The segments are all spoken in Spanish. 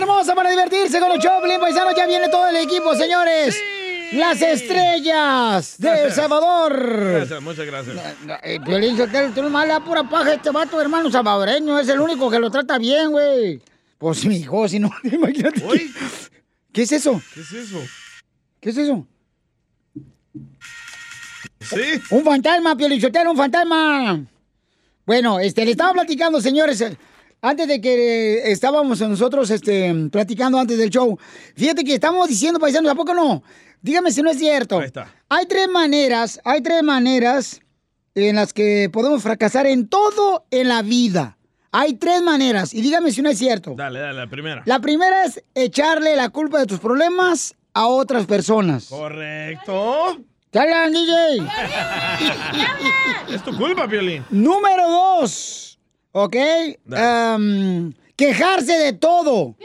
hermosa para divertirse con los Choplin paisanos. Ya viene todo el equipo, señores. Las estrellas de El Salvador. Gracias, muchas gracias. Eh, Piolín Sotelo, tú da pura paja este vato, hermano salvadoreño. Es el único que lo trata bien, güey. Pues mi hijo, si no, imagínate. ¿Qué es eso? ¿Qué es eso? ¿Qué es eso? ¿Sí? Un fantasma, Piolichotero, un fantasma. Bueno, este, le estaba platicando, señores, antes de que eh, estábamos nosotros este, platicando antes del show. Fíjate que estamos diciendo, paisanos, ¿a poco no? Dígame si no es cierto. Ahí está. Hay tres maneras, hay tres maneras en las que podemos fracasar en todo en la vida. Hay tres maneras, y dígame si no es cierto. Dale, dale, la primera. La primera es echarle la culpa de tus problemas a otras personas. Correcto. ¿Te hablan, DJ? Es tu culpa, Piolín. Número dos, ¿ok? Am, quejarse de todo.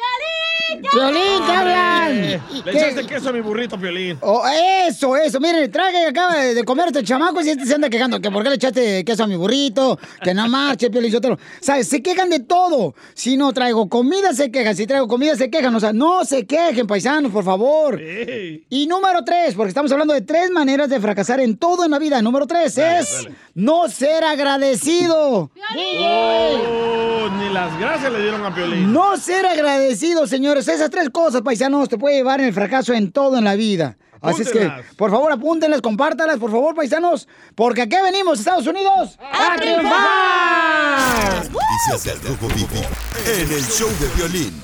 ¡Piolín! ¿qué hablan? Le ¿Qué? echaste queso a mi burrito, Piolín. Oh, eso, eso. Miren, traga que acaba de comer este chamaco y este se anda quejando. Que por qué le echaste queso a mi burrito, que no marche, Piolín, Sotelo. ¿Sabes? Se quejan de todo. Si no traigo comida, se quejan. Si traigo comida, se quejan. O sea, no se quejen, paisanos, por favor. Y número tres, porque estamos hablando de tres maneras de fracasar en todo en la vida. Número tres es no ser agradecido. Oh, ni las gracias le dieron a Piolín. No ser agradecido, señores. Esas tres cosas, paisanos, te puede llevar en el fracaso en todo en la vida. Así es que, por favor, apúntenlas, compártalas, por favor, paisanos. Porque aquí venimos, Estados Unidos, a triunfar. Noticias del Rojo Vivo en el show de violín.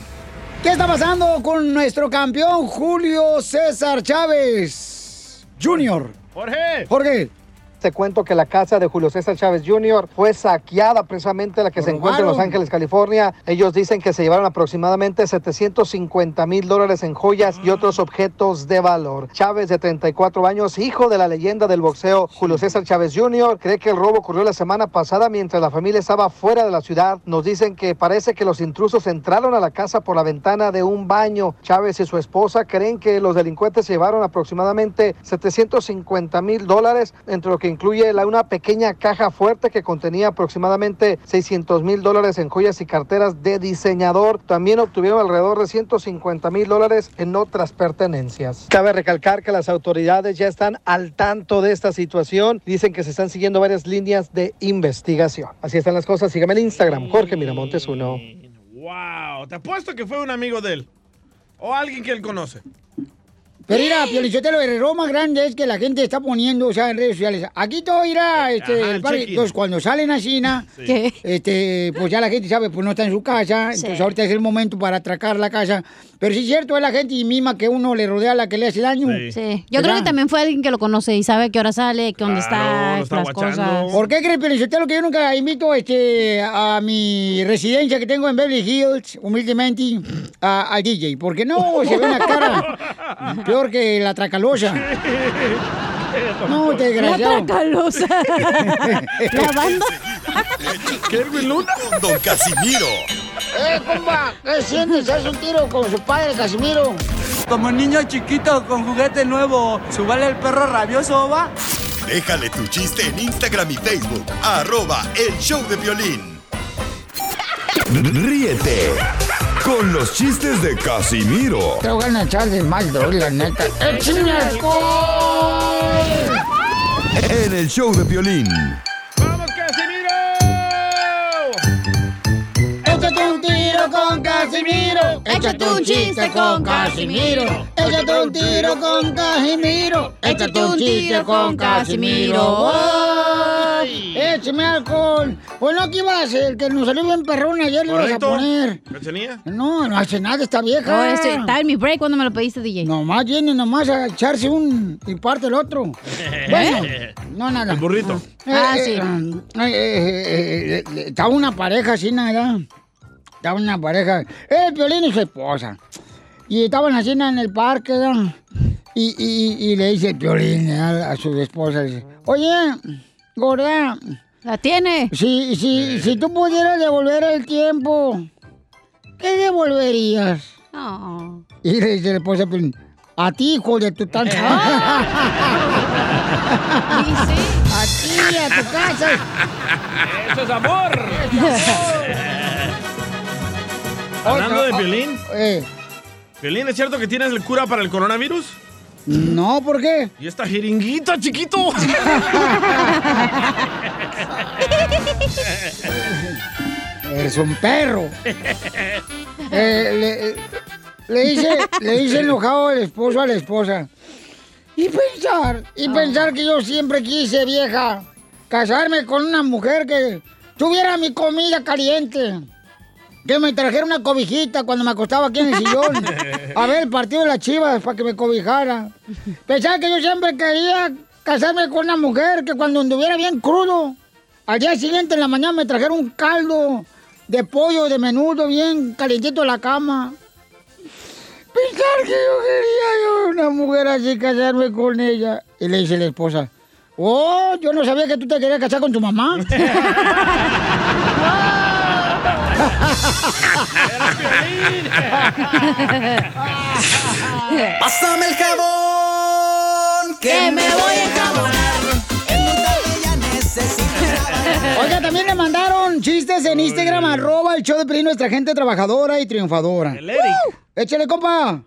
¿Qué está pasando con nuestro campeón Julio César Chávez Jr.? Jorge. Jorge. Te cuento que la casa de Julio César Chávez Jr. fue saqueada, precisamente la que se encuentra en Los. Ángeles, California. Ellos dicen que se llevaron aproximadamente 750 mil dólares en joyas y otros objetos de valor. Chávez, de 34 años, hijo de la leyenda del boxeo Julio César Chávez Jr., cree que el robo ocurrió la semana pasada mientras la familia estaba fuera de la ciudad. Nos dicen que parece que los intrusos entraron a la casa por la ventana de un baño. Chávez y su esposa creen que los delincuentes se llevaron aproximadamente 750 mil dólares, entre lo que incluye una pequeña caja fuerte que contenía aproximadamente 600 mil dólares en joyas y carteras de diseñador. También obtuvieron alrededor de 150 mil dólares en otras pertenencias. Cabe recalcar que las autoridades ya están al tanto de esta situación. Dicen que se están siguiendo varias líneas de investigación. Así están las cosas. Sígame en Instagram, Jorge Miramontes 1. Wow, te apuesto que fue un amigo de él. O alguien que él conoce. Pero mira, Piolichotelo, el error más grande es que la gente está poniendo, o sea, en redes sociales. Aquí todo irá, este, ajá, el el parque. check-in. Entonces, cuando salen a China, este, pues ya la gente sabe, pues no está en su casa. Entonces, ahorita es el momento para atracar la casa. Pero sí es cierto, es la gente misma que uno le rodea a la que le hace daño. Sí. Yo creo que también fue alguien que lo conoce y sabe a qué hora sale, que dónde está, las cosas. ¿Por qué crees, Piolichotelo, que yo nunca invito este, a mi residencia que tengo en Beverly Hills, humildemente, a- al DJ? Porque no, se ve una cara peor que la tracalosa. No, desgraciado. La tracalosa. La banda. ¿Kerwin Luna? Con Don Casimiro. ¡Eh, compa! ¿Qué sientes? ¿Haz un tiro con su padre, Casimiro? Como niño chiquito con juguete nuevo, ¿subale el perro rabioso, va? Déjale tu chiste en Instagram y Facebook. Arroba el show de violín. Ríete con los chistes de Casimiro Te voy a echar de mal, doy, la neta. ¡Échame alcohol! en el show de violín. Casimiro. Échate un chiste con Casimiro. Échate un tiro con Casimiro. Échate un chiste con Casimiro. ¡Ay! Échame alcohol. Pues no, ¿qué iba a hacer? Que nos salió bien perrón ayer, le ibas a poner. ¿Cachanía? No, no hace nada esta vieja. No, este, estaba en mi break cuando me lo pediste, DJ. Nomás viene nomás a echarse un y parte el otro. Bueno, no, nada. El burrito. Ah, sí. estaba una pareja así, nada. Estaba una pareja. El violín y su esposa. Y estaban así en el parque, ¿no? Y, y, y le dice el violín a, a su esposa, dice, oye, gorda. ¿La tiene? Si, si, si tú pudieras devolver el tiempo, ¿qué devolverías? No. Y le dice la esposa, a ti, hijo de tu tanta. A ti, a tu casa. ¡Eso es amor! Hablando de oh, violín. Eh, Violín, ¿es cierto que tienes el cura para el coronavirus? no, ¿por qué? Y esta jeringuita, chiquito. Eres un perro. Eh, le, eh, le dice, le dice enojado el esposo a la esposa. Y pensar, y pensar que yo siempre quise, vieja, casarme con una mujer que tuviera mi comida caliente. Que me trajera una cobijita cuando me acostaba aquí en el sillón. A ver el partido de las chivas para que me cobijara. Pensar que yo siempre quería casarme con una mujer que cuando anduviera bien crudo, al día siguiente en la mañana me trajera un caldo de pollo, de menudo, bien calientito en la cama. Pensar que yo quería yo una mujer así casarme con ella. Y le dice la esposa, oh, yo no sabía que tú te querías casar con tu mamá. Pásame el jabón, que me voy a enjabonar. En donde ella necesita Oiga, también le mandaron chistes en Instagram, arroba el show de Pelín, nuestra gente trabajadora y triunfadora. El Eric. Échale, compa.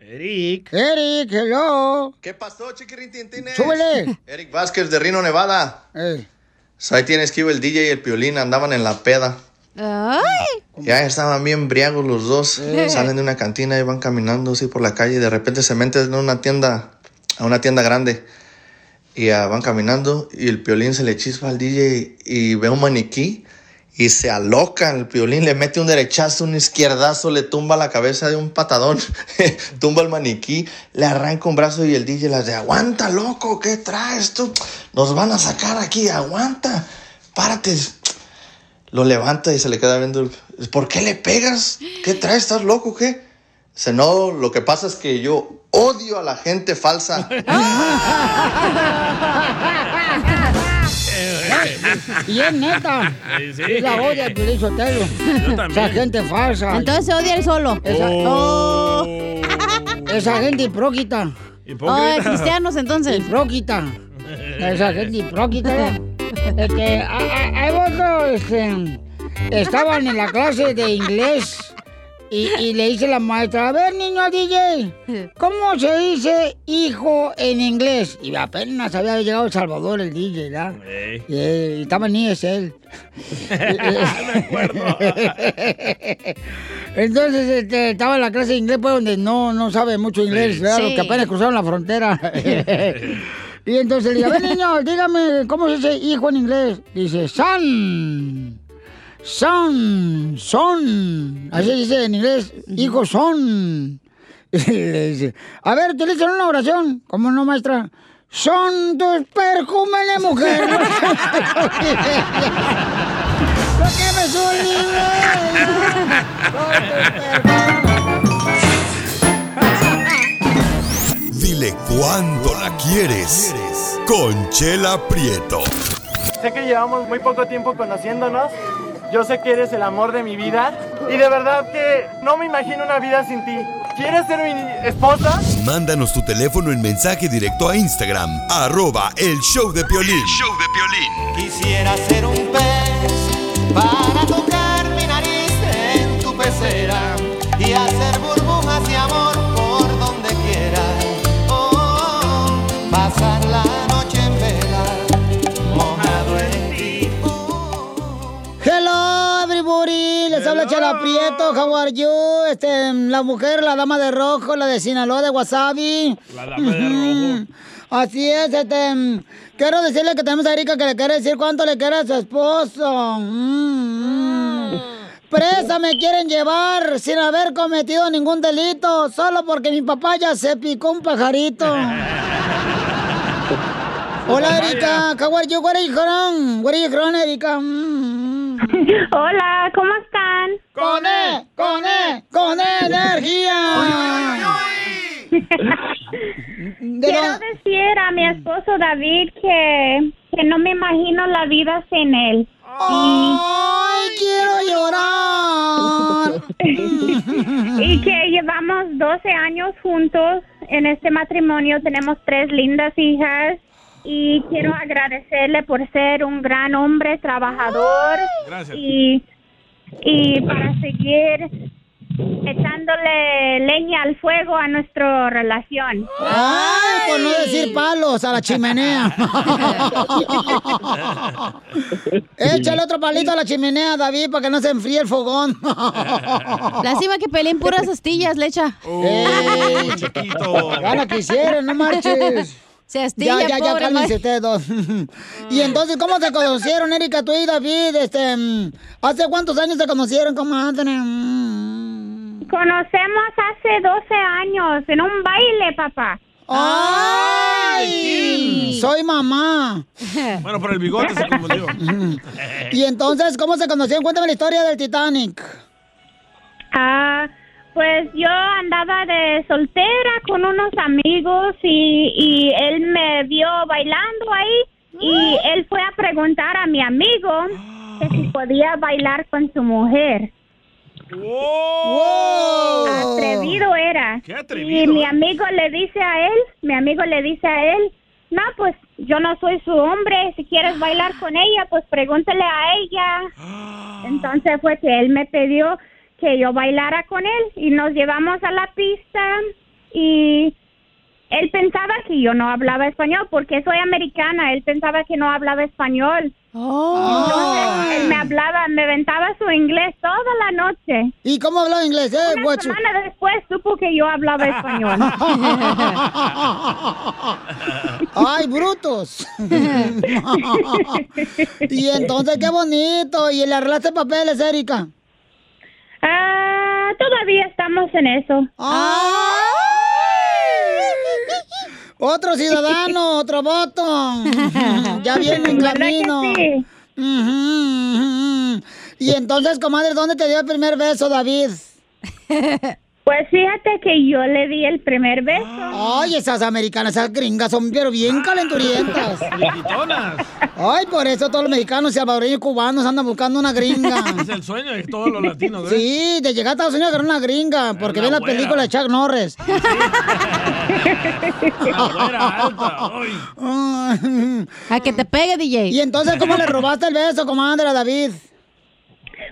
Eric. Eric, hello. ¿Qué pasó, chiquirintintines? Súbele. Eric Vázquez de Rino, Nevada. Eh. So, ahí tienes que iba el DJ y el piolín andaban en la peda. Ay. Ya estaban bien briagos los dos. Eh. Salen de una cantina y van caminando así por la calle y de repente se meten en una tienda, a una tienda grande. Y ah, van caminando y el piolín se le chispa al DJ y ve un maniquí y se aloca. El piolín le mete un derechazo, un izquierdazo, le tumba la cabeza de un patadón, tumba el maniquí, le arranca un brazo y el DJ le dice, aguanta, loco, ¿qué traes tú? Nos van a sacar aquí, aguanta, párate. Lo levanta y se le queda viendo. el- ¿Por qué le pegas? ¿Qué traes? ¿Estás loco? ¿Qué? Dice, no, lo que pasa es que yo odio a la gente falsa. Y es neta. Sí, sí. Es la olla el Piolín Sotelo. también. Esa gente falsa. Entonces se odia él solo. Esa, Oh. esa gente hipróquita. Oh, de cristianos entonces. Hipróquita. Esa gente hipróquita. Este, hay otro, este, estaban en la clase de inglés y, y le dice la maestra, a ver niño DJ, ¿cómo se dice hijo en inglés? Y apenas había llegado El Salvador el DJ, ¿verdad? Y, eh, y estaba ni es él. Entonces este, estaba en la clase de inglés, pues donde no, no sabe mucho inglés, Sí. ¿verdad? Los Sí. que apenas cruzaron la frontera. Y entonces le digo, a ver niño, dígame, ¿cómo se dice hijo en inglés? Dice, son. Son, son. Así dice en inglés, hijo son. Y le dice, a ver, utilicen una oración. ¿Cómo no, maestra? Son tus perjúmenes, mujer. Lo que me Dile cuándo la quieres. Conchela Prieto. Sé que llevamos muy poco tiempo conociéndonos. Yo sé que eres el amor de mi vida. Y de verdad que no me imagino una vida sin ti. ¿Quieres ser mi esposa? Mándanos tu teléfono en mensaje directo a Instagram, arroba el show de Piolín. Quisiera ser un pez para tocar mi nariz en tu pecera y hacer habla Chela Prieto. How are you? Este, la mujer, la dama de rojo, la de Sinaloa de Wasabi. La dama de rojo. Así es, este. Quiero decirle que tenemos a Erika que le quiere decir cuánto le quiere a su esposo. Mm, mm. Presa me quieren llevar sin haber cometido ningún delito, solo porque mi papá ya se picó un pajarito. Hola, Erika. How are you? Where are you from? Where are you from, Erika? Mm. Hola, ¿cómo están? ¡Con E! ¡Con E! ¡Con energía! ¿De Quiero decir a mi esposo David que, que no me imagino la vida sin él. ¡Ay, quiero llorar! Y que llevamos 12 años juntos en este matrimonio, tenemos tres lindas hijas y quiero agradecerle por ser un gran hombre trabajador Gracias. y, y para seguir echándole leña al fuego a nuestra relación. Ay, por no decir palos a la chimenea. Échale otro palito a la chimenea, David, para que no se enfríe el fogón. Lástima que peleen puras astillas, lecha. Ey, Gana quisieran, no marches. Se astilla, Ya, ya, ya, cálmense ustedes dos. y entonces, ¿cómo se conocieron, Erika, tú y David? Este, mm, ¿Hace cuántos años se conocieron, comadre? Mm. Conocemos hace 12 años en un baile, papá. ¡Ay! Soy mamá. Bueno, por el bigote se confundió. Y entonces, ¿cómo se conocieron? Cuéntame la historia del Titanic. Ah, pues yo andaba de soltera con unos amigos y, y él me vio bailando ahí y él fue a preguntar a mi amigo que si podía bailar con su mujer. Atrevido era. Qué atrevido, Y mi ¿eh? amigo le dice a él, mi amigo le dice a él, no, pues yo no soy su hombre, si quieres bailar con ella, pues pregúntale a ella. Entonces fue que él me pidió que yo bailara con él y nos llevamos a la pista y él pensaba que yo no hablaba español porque soy americana, él pensaba que no hablaba español. Entonces él me hablaba, me aventaba su inglés toda la noche. ¿Y cómo hablaba inglés, eh, Una guacho? semana después supo que yo hablaba español. ¡Ay, brutos! y entonces, qué bonito. ¿Y le arreglaste papeles, Erika? Ah, todavía estamos en eso. Otro ciudadano, otro voto. ya viene en ¿Verdad que camino. Y entonces, comadre, ¿dónde te dio el primer beso, David? Pues fíjate que yo le di el primer beso. Ay, esas americanas, esas gringas son pero bien calenturientas. Ay, por eso todos los mexicanos, salvadoreños y cubanos andan buscando una gringa. Es el sueño de todos los latinos, ¿eh? Sí, de llegar a Estados Unidos a agarrar una gringa, porque ven la güera. película de Chuck Norris. A que te pegue, DJ. Y entonces, ¿cómo le robaste el beso, comadre, a David?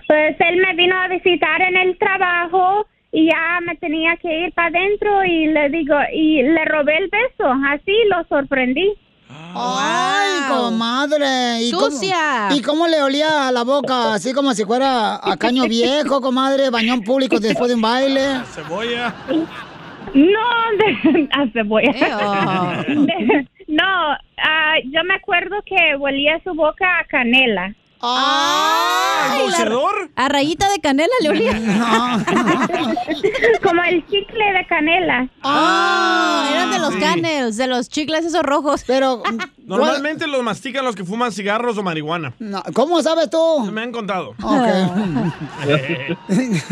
Pues él me vino a visitar en el trabajo y ya me tenía que ir para adentro y le digo, y le robé el beso, así lo sorprendí. Ay, comadre. ¿Y Sucia. Cómo, ¿Y cómo le olía la boca? Así como si fuera a caño viejo, comadre, bañón público después de un baile. Cebolla. No, de, a cebolla. De- no, ah, yo me acuerdo que huelía su boca a canela. Ay, la- A rayita de canela le olía. Como el chicle de canela. Ah, eran de los sí. canels, de los chicles esos rojos. Pero, Normalmente los mastican los que fuman cigarros o marihuana. ¿Cómo sabes tú? Me han contado.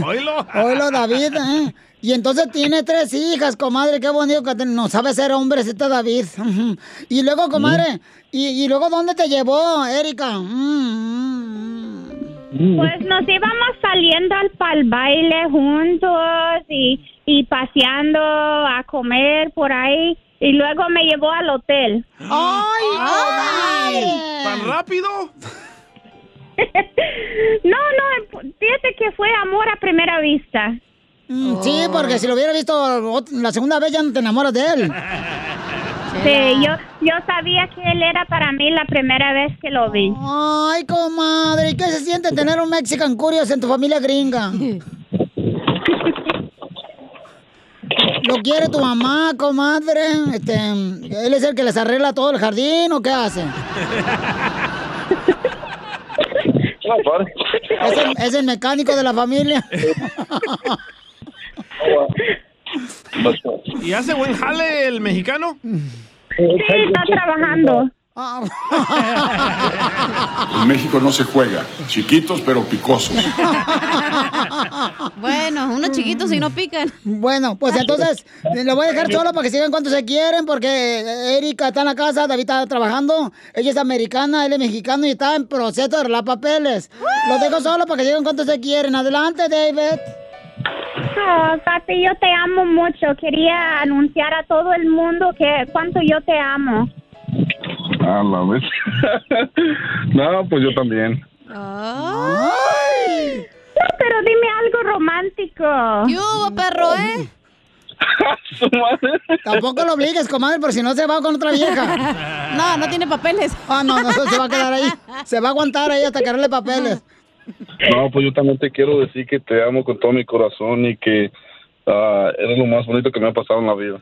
Oílo. Oílo, David, ¿eh? Y entonces tiene tres hijas, comadre, qué bonito que te- no sabe ser hombre este David. Y luego, comadre, y, y luego ¿dónde te llevó, Erika? Mm, Pues nos íbamos saliendo al pal baile juntos y, y paseando a comer por ahí. Y luego me llevó al hotel. ¡Ay, comadre! ¿Tan rápido? No, no, fíjate que fue amor a primera vista. Mm, Sí, porque si lo hubiera visto la segunda vez ya no te enamoras de él. Sí, yo, yo sabía que él era para mí la primera vez que lo vi. Ay, comadre, ¿y qué se siente tener un Mexican Curious en tu familia gringa? ¿Lo quiere tu mamá, comadre? Este, ¿Él es el que les arregla todo el jardín o qué hace? ¿Es el, es el mecánico de la familia? ¿Y hace buen jale el mexicano? Sí, está trabajando. En México no se juega. Chiquitos pero picosos. Bueno, unos chiquitos y no pican. Bueno, pues entonces le voy a dejar solo para que sigan cuanto se quieren, porque Erika está en la casa, David está trabajando, ella es americana, él es mexicano y está en proceso de arreglar papeles. Lo dejo solo para que sigan cuanto se quieren. Adelante, David. Oh, papi, yo te amo mucho. Quería anunciar a todo el mundo que cuánto yo te amo. A la vez. no, pues yo también. No, pero dime algo romántico. ¿Qué hubo, perro, eh? Tampoco lo obligues, comadre, por si no se va con otra vieja. No, no tiene papeles. Ah, no, no, se va a quedar ahí. Se va a aguantar ahí hasta que arregle papeles. No, pues yo también te quiero decir que te amo con todo mi corazón y que ah, eres lo más bonito que me ha pasado en la vida.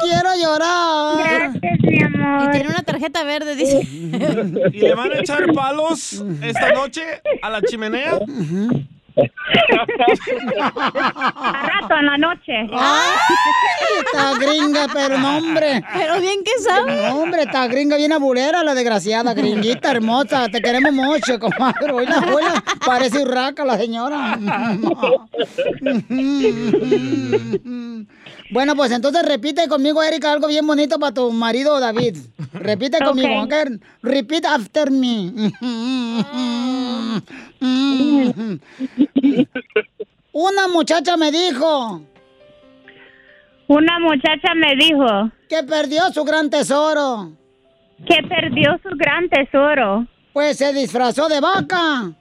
Quiero llorar. Gracias, mi amor. Y tiene una tarjeta verde, dice. ¿Y le van a echar palos esta noche a la chimenea? A rato en la noche. ¡Ay! Esta gringa, pero no, hombre. Pero bien que sabe. No, hombre, esta gringa bien abulera, la desgraciada, gringuita hermosa. Te queremos mucho, comadre. Hola, hola. Parece urraca la señora. Bueno, pues entonces repite conmigo, Erika, algo bien bonito para tu marido David. Repite conmigo. Repeat after me. Una muchacha me dijo. Una muchacha me dijo. Que perdió su gran tesoro. Que perdió su gran tesoro. Pues se disfrazó de vaca.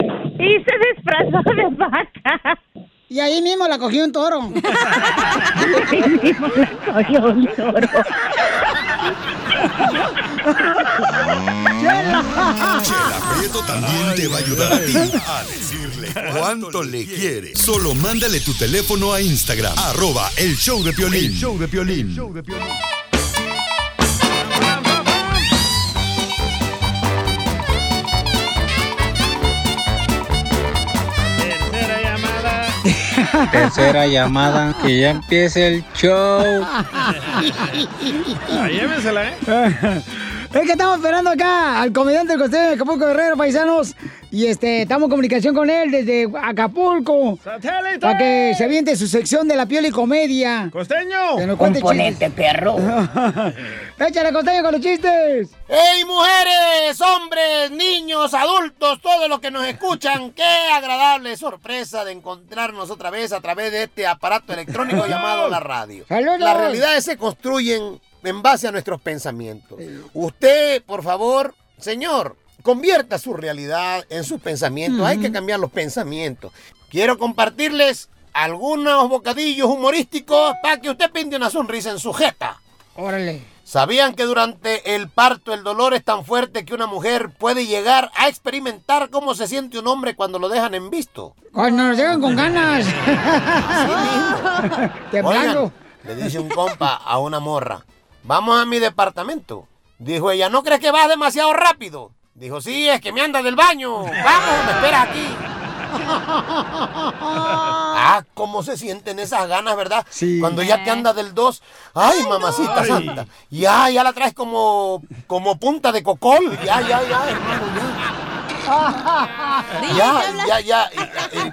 Y se disfrazó de vaca. Y ahí mismo la cogió un toro. ahí mismo la cogió un toro. Chela Prieto también te va a ayudar a ti a decirle cuánto le quiere. Solo mándale tu teléfono a Instagram, arroba el show de Piolín. El show de Piolín. Tercera Tercera llamada, que ya empiece el show. Ah, llévensela, ¿eh? Es que estamos esperando acá al comediante del costeño de Acapulco Guerrero, paisanos. Y este, estamos en comunicación con él desde Acapulco. ¡Satélite! Para que se aviente su sección de la piel y comedia. ¡Costeño! Que nos cuente Componente, perro. Échale, costeño, con los chistes. ¡Hey, mujeres, hombres, niños, adultos, todos los que nos escuchan! ¡Qué agradable sorpresa de encontrarnos otra vez a través de este aparato electrónico llamado la radio! ¡Saludos! Las realidades se construyen en base a nuestros pensamientos. Usted, por favor, señor, convierta su realidad en sus pensamientos. Hay que cambiar los pensamientos. Quiero compartirles algunos bocadillos humorísticos para que usted pinte una sonrisa en su jeta. Órale. ¿Sabían que durante el parto el dolor es tan fuerte que una mujer puede llegar a experimentar cómo se siente un hombre cuando lo dejan en visto? Cuando nos llegan con ganas. Temblando. Oigan, le dice un compa a una morra, vamos a mi departamento. Dijo ella, ¿no crees que vas demasiado rápido? Dijo, sí, es que me anda del baño. Vamos, me espera aquí. Ah, cómo se sienten esas ganas, ¿verdad? Cuando ya te anda del 2. Ay, mamacita santa. Ya, ya la traes como, como punta de cocol. Ya, ya, ya, hermano, ya. Ya, ya, ya. eh, eh,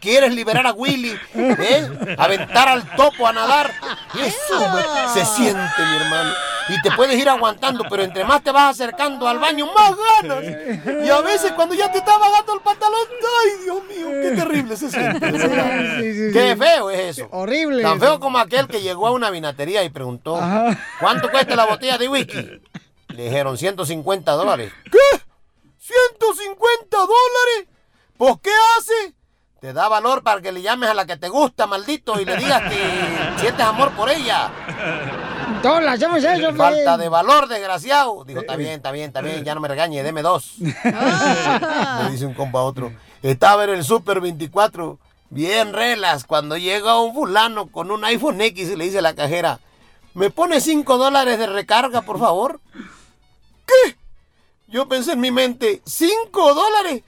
¿Quieres liberar a Willy? ¿Eh? Aventar al topo a nadar. Eso se siente, mi hermano. Y te puedes ir aguantando, pero entre más te vas acercando al baño, más ganas. Y a veces cuando ya te está bajando el pantalón, ¡ay, Dios mío! ¡Qué terrible se siente! Sí, sí, ¡Qué feo es eso! Horrible. Tan feo como aquel que llegó a una vinatería y preguntó, ¿cuánto cuesta la botella de whisky? Le dijeron 150 dólares. ¿Qué? ¿150 dólares? ¿Pues qué hace? Te da valor para que le llames a la que te gusta, maldito, y le digas que sientes amor por ella. Todos le hacemos eso. Falta de valor, desgraciado. Dijo, está bien, está bien, está bien, ya no me regañe, deme dos. Le dice un compa a otro. Estaba en el Super 24, bien relas, cuando llega un fulano con un iPhone X y le dice a la cajera, ¿me pone 5 dólares de recarga, por favor? ¿Qué? Yo pensé en mi mente, ¿5 dólares?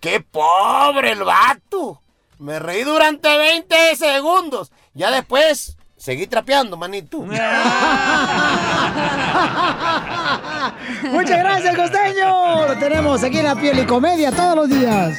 ¡Qué pobre el vato! Me reí durante 20 segundos. Ya después, seguí trapeando, manito. Muchas gracias, costeño. Lo tenemos aquí en la piel y comedia todos los días.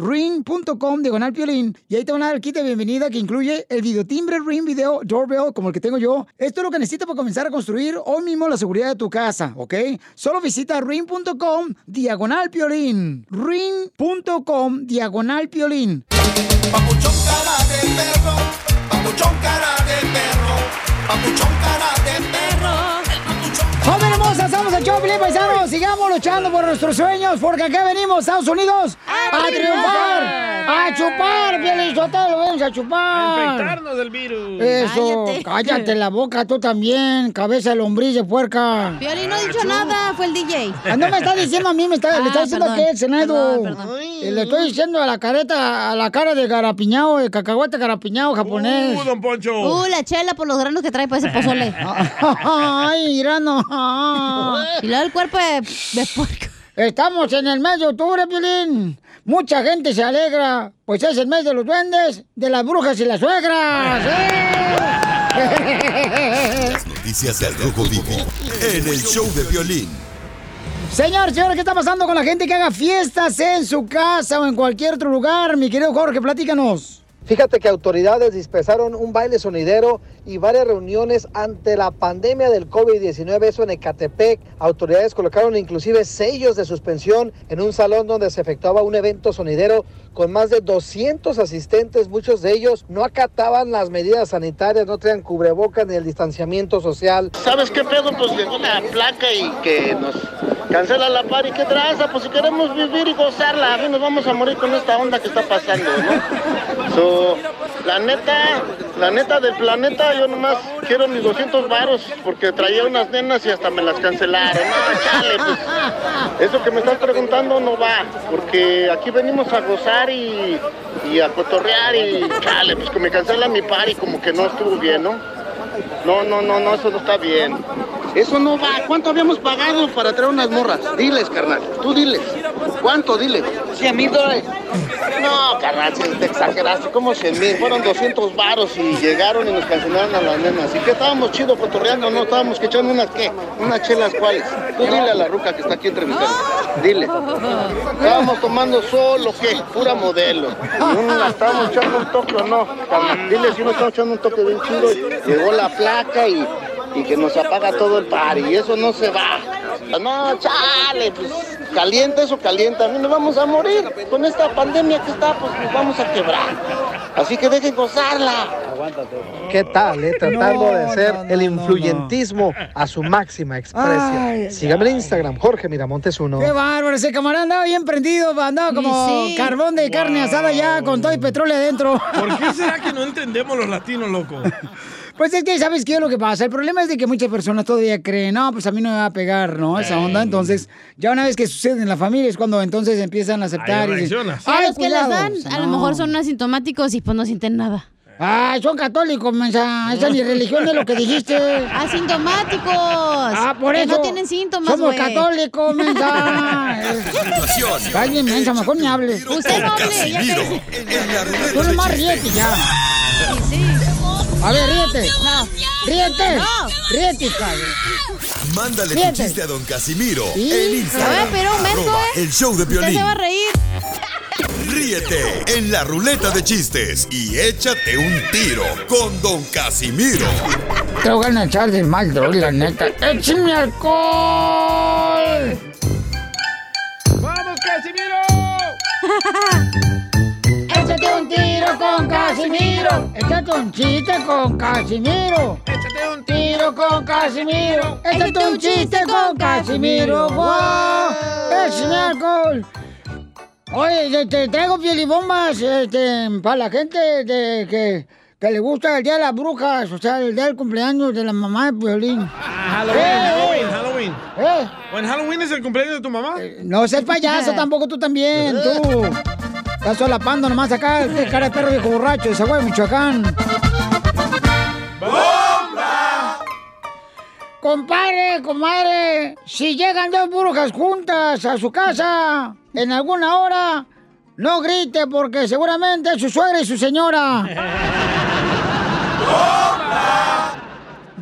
ring.com diagonal piolín y ahí te van a dar el kit de bienvenida que incluye el videotimbre Ring Video Doorbell como el que tengo yo. Esto es lo que necesitas para comenzar a construir hoy mismo la seguridad de tu casa, ¿ok? Solo visita ring.com diagonal piolín. ring.com diagonal piolín. Papuchón cara de perro, papuchón cara de perro, papuchón cara de perro. El ¡Joven hermosa! ¡Somos el Choplin, paisanos! Sigamos luchando por nuestros sueños, porque acá venimos, Estados Unidos, a, triunfar, a chupar, Piolín Sotelo, vamos a chupar. Infectarnos del virus. Eso, cállate. la boca tú también, cabeza de lombriz de puerca. Piolín no ha dicho nada, fue el DJ. Ah, no me está diciendo a mí, me está, le está Ah, diciendo perdón, a aquel, Senado. perdón, perdón. Le estoy diciendo a la careta, a la cara de garapiñado, de cacahuate garapiñado japonés. Uh, don Poncho. Uh, la chela por los granos que trae para ese pozole. Ay, irano. Y luego el cuerpo de, de puerco. Estamos en el mes de octubre, Piolín. Mucha gente se alegra, pues es el mes de los duendes, de las brujas y las suegras. ¡eh! Noticias del Rojo Vivo en el show de violín. Señor, señora, ¿qué está pasando con la gente que haga fiestas en su casa o en cualquier otro lugar? Mi querido Jorge, platícanos. Fíjate que autoridades dispersaron un baile sonidero y varias reuniones ante la pandemia del COVID-19, eso en Ecatepec. Autoridades colocaron inclusive sellos de suspensión en un salón donde se efectuaba un evento sonidero con más de 200 asistentes. Muchos de ellos no acataban las medidas sanitarias, no traían cubrebocas ni el distanciamiento social. ¿Sabes qué pedo? Pues llegó una placa y que nos cancela la par y qué traza, pues si queremos vivir y gozarla, a mí nos vamos a morir con esta onda que está pasando, ¿no? So, la neta, la neta del planeta, yo nomás quiero mis 200 varos porque traía unas nenas y hasta me las cancelaron. Pues eso que me estás preguntando no va, porque aquí venimos a gozar y, y a cotorrear y chale, pues que me cancelan mi par y como que no estuvo bien, ¿no? No, no, no, no, eso no está bien. Eso no va. ¿Cuánto habíamos pagado para traer unas morras? Diles, carnal. Tú diles. ¿Cuánto? Diles. 100 mil dólares. No, carnal, si te exageraste. ¿Cómo 100 mil? Fueron 200 varos y llegaron y nos cancelaron a las nenas. ¿Y qué estábamos chido cotorreando? ¿No? Estábamos que echando unas, ¿qué? Unas chelas, ¿cuáles? Tú dile a la ruca que está aquí entrevistando. Dile. Estábamos tomando solo, ¿qué? Pura modelo. Uno la estábamos echando un toque o no. carnal. Dile si uno está echando un toque bien chido. Llegó la placa y y que nos apaga todo el y eso no se va. No, chale, pues calienta eso, calienta. A mí nos vamos a morir. Con esta pandemia que está, pues nos vamos a quebrar. Así que dejen gozarla. ¿Qué tal, eh? Tratando de hacer el influyentismo a su máxima expresión. Sígame en Instagram, Jorge Miramontes uno. Qué bárbaro, ese camarada andaba bien prendido, andaba como Sí. carbón de carne asada ya con todo el petróleo adentro. ¿Por qué será que no entendemos los latinos, loco? Pues es que, ¿sabes qué es lo que pasa? El problema es de que muchas personas todavía creen, no, pues a mí no me va a pegar, ¿no? Esa onda. Entonces, ya una vez que sucede en la familia es cuando entonces empiezan a aceptar. y dicen, A "Ay, los que cuidado". dan, a lo mejor son asintomáticos y pues no sienten nada. Ay, son católicos, mensa. Esa ni religión es lo que dijiste. Asintomáticos. Ah, por Que eso. no tienen síntomas, Somos güey. católicos, mensa. Alguien mensa, mejor ni hable. Usted no hable, ya en la ruleta Tú de nomás ríete ya. Sí, sí. A ver, ríete. No. Ríete. No. Ríete, cabrón. Mándale Ríete. tu chiste a don Casimiro en Instagram. aumento, arroba ¿eh? el show de violín. se va a reír. Ríete en la ruleta de chistes y échate un tiro con don Casimiro. Te voy a echar de mal, droga, la neta. ¡Échame alcohol! ¡Vamos, Casimiro! Tiro con Casimiro. Échate un chiste con Casimiro. Échate un Tiro con Casimiro. Échate un chiste con Casimiro. ¡Wow! ¡Échame alcohol! Oye, te, te traigo pielibombas este, para la gente de, que, que le gusta el Día de las Brujas, o sea, el día del cumpleaños de la mamá de Piolín. Ah, Halloween, ¡Eh! Halloween, Halloween. ¿Eh? ¿O en Halloween es el cumpleaños de tu mamá? No seas payaso tampoco tú también, tú. Estás solapando nomás acá, este cara de perro viejo borracho de Zaguay, Michoacán. Compadre, comadre, si llegan dos brujas juntas a su casa en alguna hora, no grite porque seguramente es su suegra y su señora.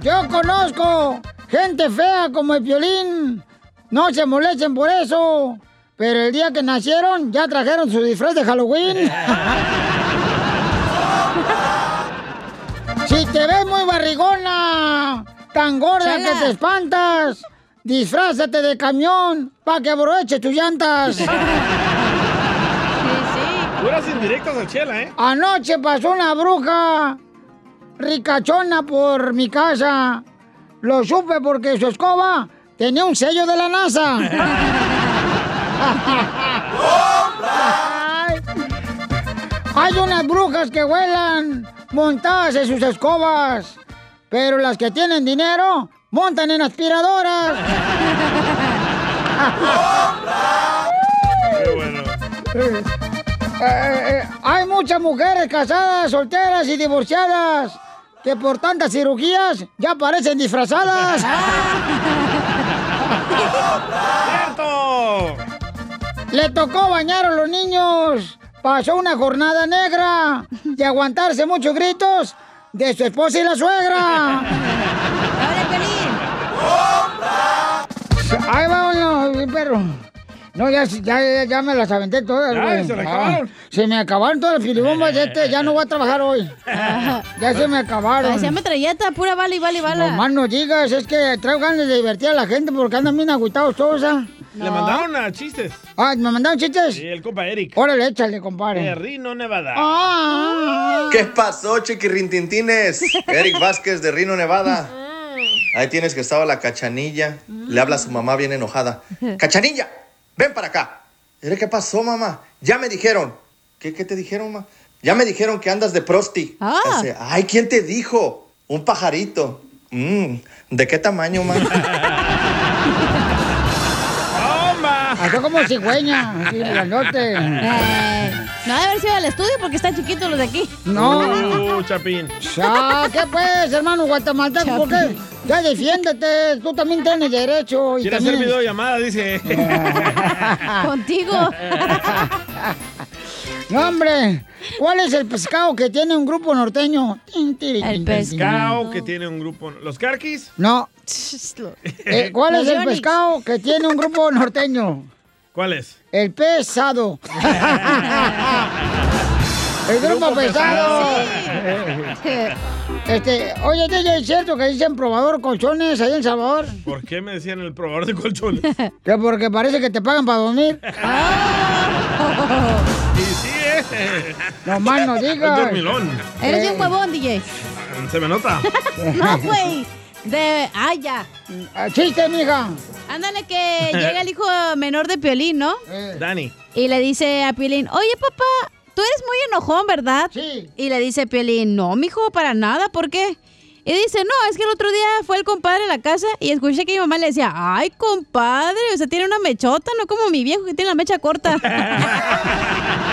Yo conozco gente fea como el violín. No se molesten por eso. Pero el día que nacieron ya trajeron su disfraz de Halloween. si te ves muy barrigona, tan gorda que te espantas, disfrázate de camión para que aproveche tus llantas. Puras indirectas a Chela, ¿eh? Anoche pasó una bruja ricachona por mi casa. Lo supe porque su escoba tenía un sello de la NASA. Ay. Hay unas brujas que vuelan montadas en sus escobas, pero las que tienen dinero montan en aspiradoras. Eh, eh, hay muchas mujeres casadas, solteras y divorciadas que por tantas cirugías ya parecen disfrazadas. ¡Cierto! Le tocó bañar a los niños. Pasó una jornada negra de aguantarse muchos gritos de su esposa y la suegra. Ahí va uno, perro. No, ya, ya, ya, ya me las aventé todas, Ya, güey. se Ah, acabaron. se me acabaron todas las filibombas de este. Ya no voy a trabajar hoy. Ya se me acabaron. Parecía metralleta, pura bala y bala y bala. No más no digas, es que traigo ganas de divertir a la gente porque andan bien agüitados todos, ¿ah? Le mandaron a chistes. Ah, ¿me mandaron chistes? Sí, el compa Eric. Órale, échale, compadre. De Rino, Nevada. Ah. ¿Qué pasó, chiquirrintintines? Eric Vázquez de Rino, Nevada. Ahí tienes que estaba la cachanilla. Le habla a su mamá bien enojada. ¡Cachanilla! ¡Ven para acá! ¿Qué pasó, mamá? Ya me dijeron. ¿Qué, qué te dijeron, mamá? Ya me dijeron que andas de prosti. Ah. Hace, Ay, ¿quién te dijo? Un pajarito. Mm, ¿De qué tamaño, mamá? Hasta como cigüeña, así, grandote. Eh, no debe haber sido al estudio porque están chiquitos los de aquí. No. Uh, Chapín. Ya, ¿qué pues, hermano guatemalteco? ¿Por qué? Ya defiéndete, tú también tienes derecho. Y Quiere también... hacer videollamada, dice. Contigo. No, hombre, ¿cuál es el pescado que tiene un grupo norteño? El Pescado que tiene un grupo. ¿Los carquis? No. Eh, ¿Cuál Los es el pescado que tiene un grupo norteño? ¿Cuál es? El pesado. el grupo, Grupo pesado. pesado. Este, oye, ¿es cierto que dicen probador colchones ahí en Salvador? ¿Por qué me decían el probador de colchones? Que porque parece que te pagan para dormir. Y sí, ¿eh? No más no Es digas. dormilón. Eres un huevón, DJ. Se me nota. No, güey. De. ¡Ay, ya! ¡Chiste, mija! Ándale, que llega el hijo menor de Piolín, ¿no? Dani. Y le dice a Piolín, oye, papá, tú eres muy enojón, ¿verdad? Sí. Y le dice Piolín, no, mijo, para nada, ¿por qué? Y dice, no, es que el otro día fue el compadre a la casa y escuché que mi mamá le decía, ay, compadre, o sea, tiene una mechota, no como mi viejo que tiene la mecha corta.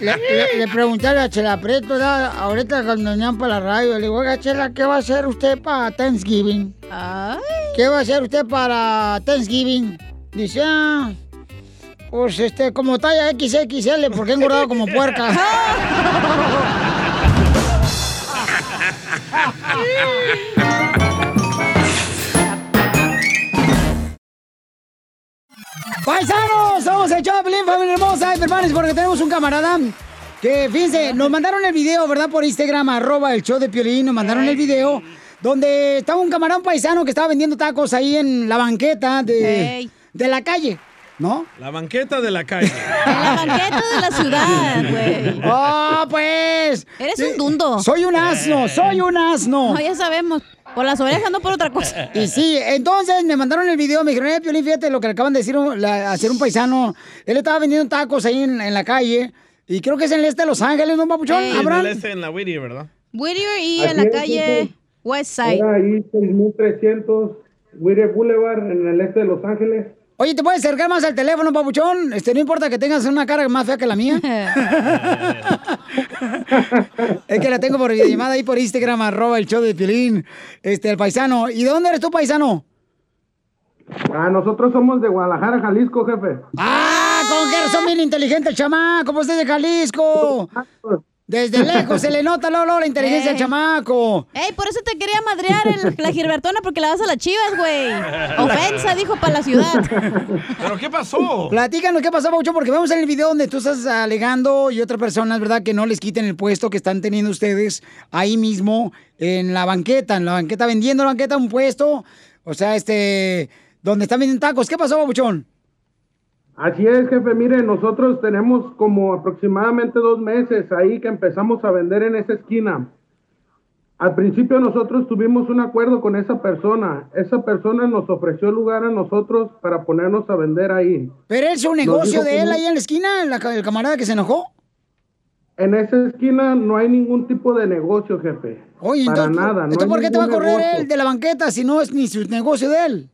Le, le- le pregunté a la Chela Prieto, ahorita cuando venían para la radio, le digo, oiga, Chela, ¿qué va a hacer usted para Thanksgiving? ¿Qué va a hacer usted para Thanksgiving? Dice, ah, pues este, como talla XXL, porque he engordado como puerca. ¡Paisanos! Somos el Chaplin, familia hermosa, hermanos, porque tenemos un camarada que, fíjense, nos mandaron el video, ¿verdad? Por Instagram, arroba el show de Piolín, nos mandaron el video donde estaba un camarón paisano que estaba vendiendo tacos ahí en la banqueta de, de la calle, ¿no? La banqueta de la calle. la banqueta de la ciudad, güey. ¡Oh, pues! Eres un dundo. Soy un asno, soy un asno. No, ya sabemos. Por las orejas, no por otra cosa. Y sí, entonces me mandaron el video, me dijeron, eh, Piolín, fíjate lo que le acaban de decir la- hacer un paisano. Él estaba vendiendo tacos ahí en, en la calle. Y creo que es en el este de Los Ángeles, ¿no, papuchón? Sí, en Abraham? el este, en la Whittier, ¿verdad? Whittier y Así en la es, calle sí, West Side. Era ahí 6300 Whittier Boulevard en el este de Los Ángeles. Oye, ¿te puedes acercar más al teléfono, papuchón? Este, no importa que tengas una cara más fea que la mía. es que la tengo por videollamada ahí por Instagram, arroba el show de Piolín, este, el paisano. ¿Y de dónde eres tú, paisano? Ah, nosotros somos de Guadalajara, Jalisco, jefe. ¡Ah! Con que son bien inteligente el chamaco, pues desde Jalisco. Desde lejos se le nota, Lolo, la inteligencia del chamaco. Ey, por eso te quería madrear el- la Gilbertona porque la vas a las chivas, güey. Ofensa, dijo, para la ciudad. ¿Pero qué pasó? Platícanos qué pasó, Paucho, porque vemos en el video donde tú estás alegando y otras personas, ¿verdad? Que no les quiten el puesto que están teniendo ustedes ahí mismo en la banqueta, en la banqueta, vendiendo la banqueta un puesto. O sea, este, donde están vendiendo tacos. ¿Qué pasó, Pabuchón? Así es, jefe. Mire, nosotros tenemos como aproximadamente dos meses ahí que empezamos a vender en esa esquina. Al principio nosotros tuvimos un acuerdo con esa persona. Esa persona nos ofreció lugar a nosotros para ponernos a vender ahí. ¿Pero es un negocio de él ahí en la esquina, la ca- el camarada que se enojó? En esa esquina no hay ningún tipo de negocio, jefe. Oye, para entonces, nada. no entonces ¿por qué te va a correr negocio. él de la banqueta si no es ni su negocio de él?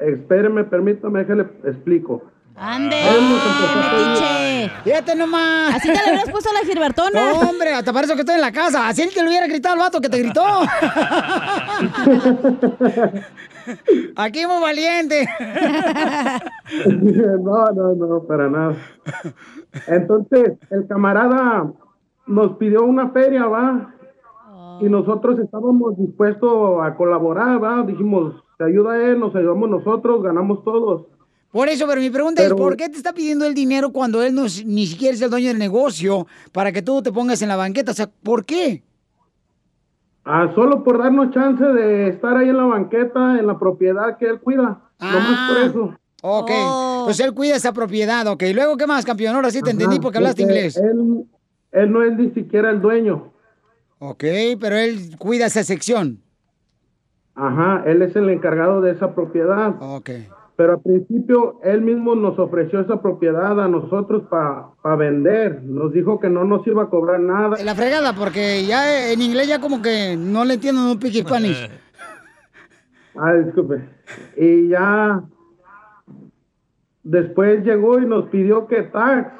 Espéreme, permítame que le explico. ¡Ande! Él nos empezó a pedir- ¡Metiche! Fíjate nomás. Así te le hubieras puesto a la Gilbertona. No, hombre, hasta parece que estoy en la casa. Así él te lo hubiera gritado al vato que te gritó. Aquí muy valiente. no, no, no, para nada. Entonces, el camarada nos pidió una feria, ¿va? Y nosotros estábamos dispuestos a colaborar, ¿va? Dijimos, te ayuda él, nos ayudamos nosotros, ganamos todos. Por eso, pero mi pregunta Pero- es, ¿por qué te está pidiendo el dinero cuando él no es- ni siquiera es el dueño del negocio para que tú te pongas en la banqueta? O sea, ¿por qué? Ah, solo por darnos chance de estar ahí en la banqueta, en la propiedad que él cuida. Nomás por eso. Ok, entonces él cuida esa propiedad, ok. Luego, ¿qué más, campeón? Ahora sí te entendí porque hablaste porque inglés. Él, él no es ni siquiera el dueño. Ok, pero él cuida esa sección. Ajá, él es el encargado de esa propiedad. Ok. Pero al principio él mismo nos ofreció esa propiedad a nosotros para vender. Nos dijo que no nos iba a cobrar nada. La fregada, porque ya en inglés ya como que no le entiendo un pique Spanish. Ah, disculpe. Y ya después llegó y nos pidió que tax.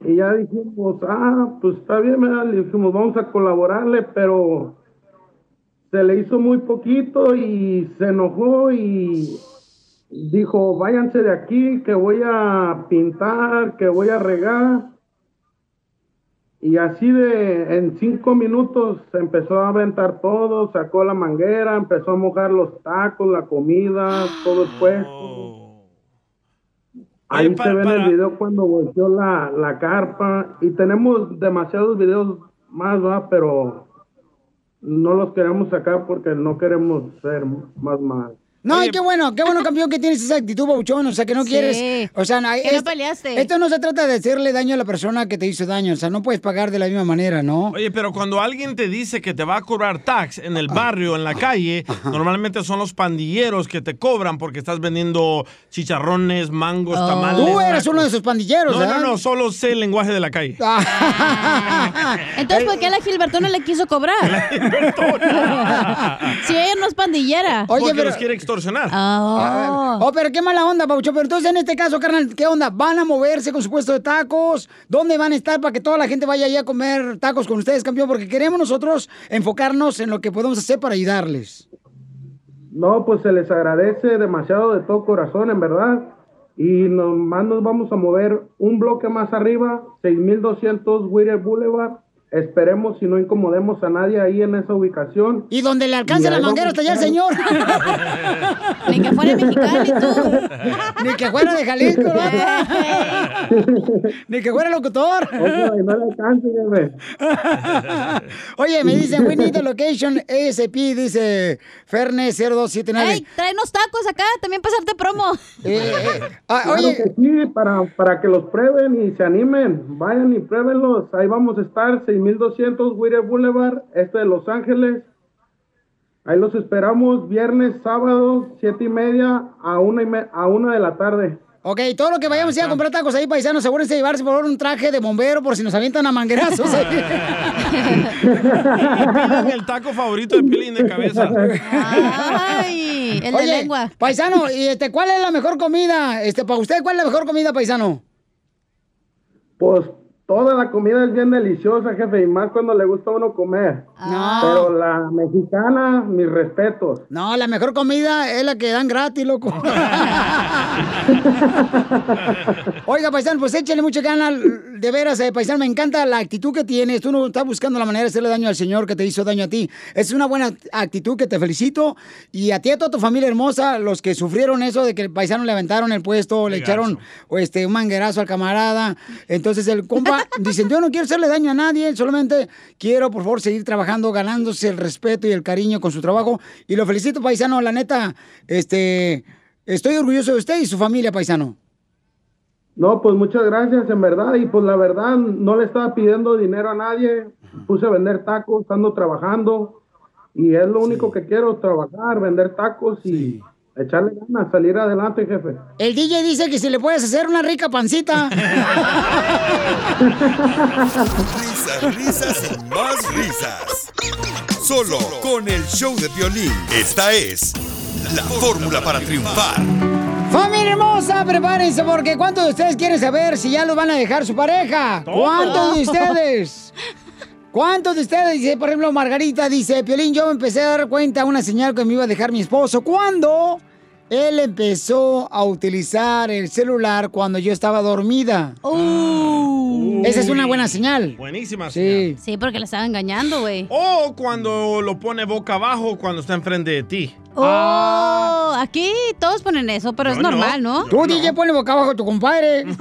Y ya dijimos, ah, pues está bien, ¿verdad? le dijimos, vamos a colaborarle, pero se le hizo muy poquito y se enojó y dijo, váyanse de aquí, que voy a pintar, que voy a regar. Y así de, en cinco minutos empezó a aventar todo, sacó la manguera, empezó a mojar los tacos, la comida, todo el puesto. Ahí Oye, se ve en el video cuando volteó la, la carpa. Y tenemos demasiados videos más, va, pero no los queremos sacar porque no queremos ser más mal. No, y qué bueno, qué bueno, campeón, que tienes esa actitud, Bauchón. O sea, que no Sí. quieres. O sea, Que no peleaste. Esto no se trata de hacerle daño a la persona que te hizo daño. O sea, no puedes pagar de la misma manera, ¿no? Oye, pero cuando alguien te dice que te va a cobrar tax en el barrio, en la calle, normalmente son los pandilleros que te cobran porque estás vendiendo chicharrones, mangos, tamales. Tú eres tacos. uno de esos pandilleros, No, no, no, solo sé el lenguaje de la calle. Entonces, ¿por qué la Gilbertona le quiso cobrar? si ella no es pandillera. Oye, porque pero- los quiere extorsionar. Ah, Oh, pero qué mala onda, Paucho. Pero entonces, en este caso, carnal, ¿qué onda? ¿Van a moverse con su puesto de tacos? ¿Dónde van a estar para que toda la gente vaya allá a comer tacos con ustedes, campeón? Porque queremos nosotros enfocarnos en lo que podemos hacer para ayudarles. No, pues se les agradece demasiado de todo corazón, en verdad. Y nomás nos vamos a mover un bloque más arriba, 6200 Whittier Boulevard. Esperemos si no incomodemos a nadie ahí en esa ubicación. Y donde le alcance la manguera hasta allá el señor. Ni que fuera mexicano y tú. Ni que fuera de Jalisco, vato. Ni que fuera locutor. Y no le alcance, jefe. Oye, me dicen, we need the location ASP, dice Ferne 0279. Ey, tráenos tacos acá, también pasarte promo. Ah, Claro oye, que sí, para, para que los prueben y se animen. Vayan y pruébenlos. Ahí vamos a estar, 6200 Whittier Boulevard, este de Los Ángeles. Ahí los esperamos viernes, sábado, siete y media a una, y me- a una de la tarde. Ok, todo lo que vayamos a ir a comprar tacos ahí, paisanos, asegúrense de llevarse por favor un traje de bombero por si nos avientan a manguerazos. Pidan el taco favorito de Piolín de cabeza. Ay, el de lengua. Paisano, y este, ¿cuál es la mejor comida? Este, para usted, ¿cuál es la mejor comida, paisano? Pues toda la comida es bien deliciosa, jefe, y más cuando le gusta a uno comer. No. Pero la mexicana, mis respetos. No, la mejor comida es la que dan gratis, loco. Oiga, paisano, pues échale mucha gana. De veras, eh, paisano, me encanta la actitud que tienes. Tú no estás buscando la manera de hacerle daño al Señor que te hizo daño a ti. Es una buena actitud que te felicito. Y a ti y a toda tu familia hermosa, los que sufrieron eso de que el paisano le aventaron el puesto, le echaron o este, un manguerazo al camarada. Entonces el compa dice, yo no quiero hacerle daño a nadie, solamente quiero, por favor, seguir trabajando, ganándose el respeto y el cariño con su trabajo. Y lo felicito, paisano, la neta, este, estoy orgulloso de usted y su familia, paisano. No, pues muchas gracias, en verdad. Y pues la verdad, no le estaba pidiendo dinero a nadie. Puse a vender tacos, ando trabajando. Y es lo único que quiero, trabajar, vender tacos y echarle ganas, salir adelante, jefe. El DJ dice que si le puedes hacer una rica pancita. Risas, risas y más risas. Solo con el show de violín. Esta es la fórmula para triunfar. Familia hermosa, prepárense porque ¿cuántos de ustedes quieren saber si ya lo van a dejar su pareja? ¿Cuántos de ustedes? ¿Cuántos de ustedes? Dice, por ejemplo, Margarita dice, Piolín, yo me empecé a dar cuenta una señal que me iba a dejar mi esposo. ¿Cuándo? Él empezó a utilizar el celular cuando yo estaba dormida. Esa es una buena señal. Buenísima. Sí. Sí, porque le estaba engañando, güey. O cuando lo pone boca abajo cuando está enfrente de ti. Oh, aquí todos ponen eso, pero es no. normal, ¿no? Tú, DJ, pone boca abajo a tu compadre.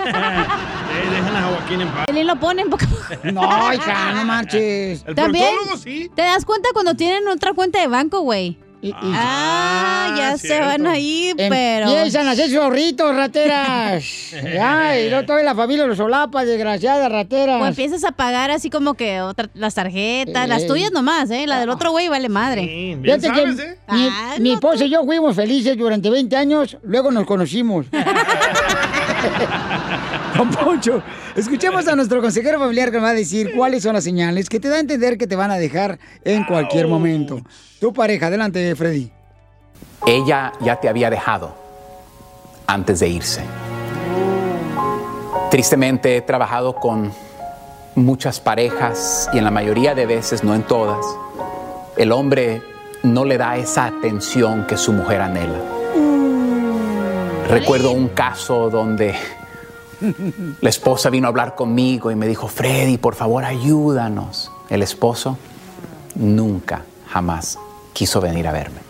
Eh, dejen a Joaquín en paz. Él lo pone en boca No, hija, no marches. El También sí. te das cuenta cuando tienen otra cuenta de banco, güey. Ah, ya se van ahí, pero... Empiezan a hacer zorritos, rateras. Ay, no toda la familia los solapa, desgraciadas rateras. O empiezas a pagar así como que otra- las tarjetas, las Eh. tuyas nomás, ¿eh? La del otro güey vale madre. Fíjate que ¿eh? mi, Ah, mi esposa y yo fuimos felices durante 20 años, luego nos conocimos. Don Poncho, escuchemos a nuestro consejero familiar que nos va a decir cuáles son las señales que te da a entender que te van a dejar en cualquier momento. Tu pareja, adelante, Freddy. Ella ya te había dejado antes de irse. Tristemente he trabajado con muchas parejas y en la mayoría de veces, no en todas, el hombre no le da esa atención que su mujer anhela. Recuerdo un caso donde la esposa vino a hablar conmigo y me dijo, Freddy, por favor, ayúdanos. El esposo nunca, jamás quiso venir a verme.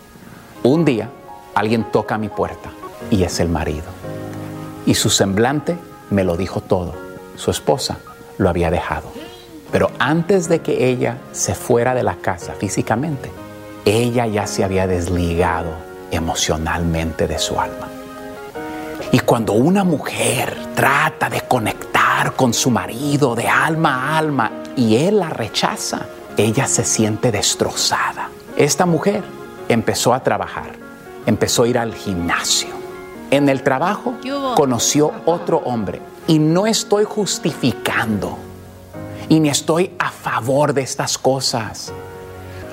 Un día alguien toca a mi puerta y es el marido. Y su semblante me lo dijo todo. Su esposa lo había dejado. Pero antes de que ella se fuera de la casa físicamente, ella ya se había desligado emocionalmente de su alma. Y cuando una mujer trata de conectar con su marido de alma a alma y él la rechaza, ella se siente destrozada. Esta mujer empezó a trabajar, empezó a ir al gimnasio. En el trabajo conoció otro hombre y no estoy justificando y ni estoy a favor de estas cosas.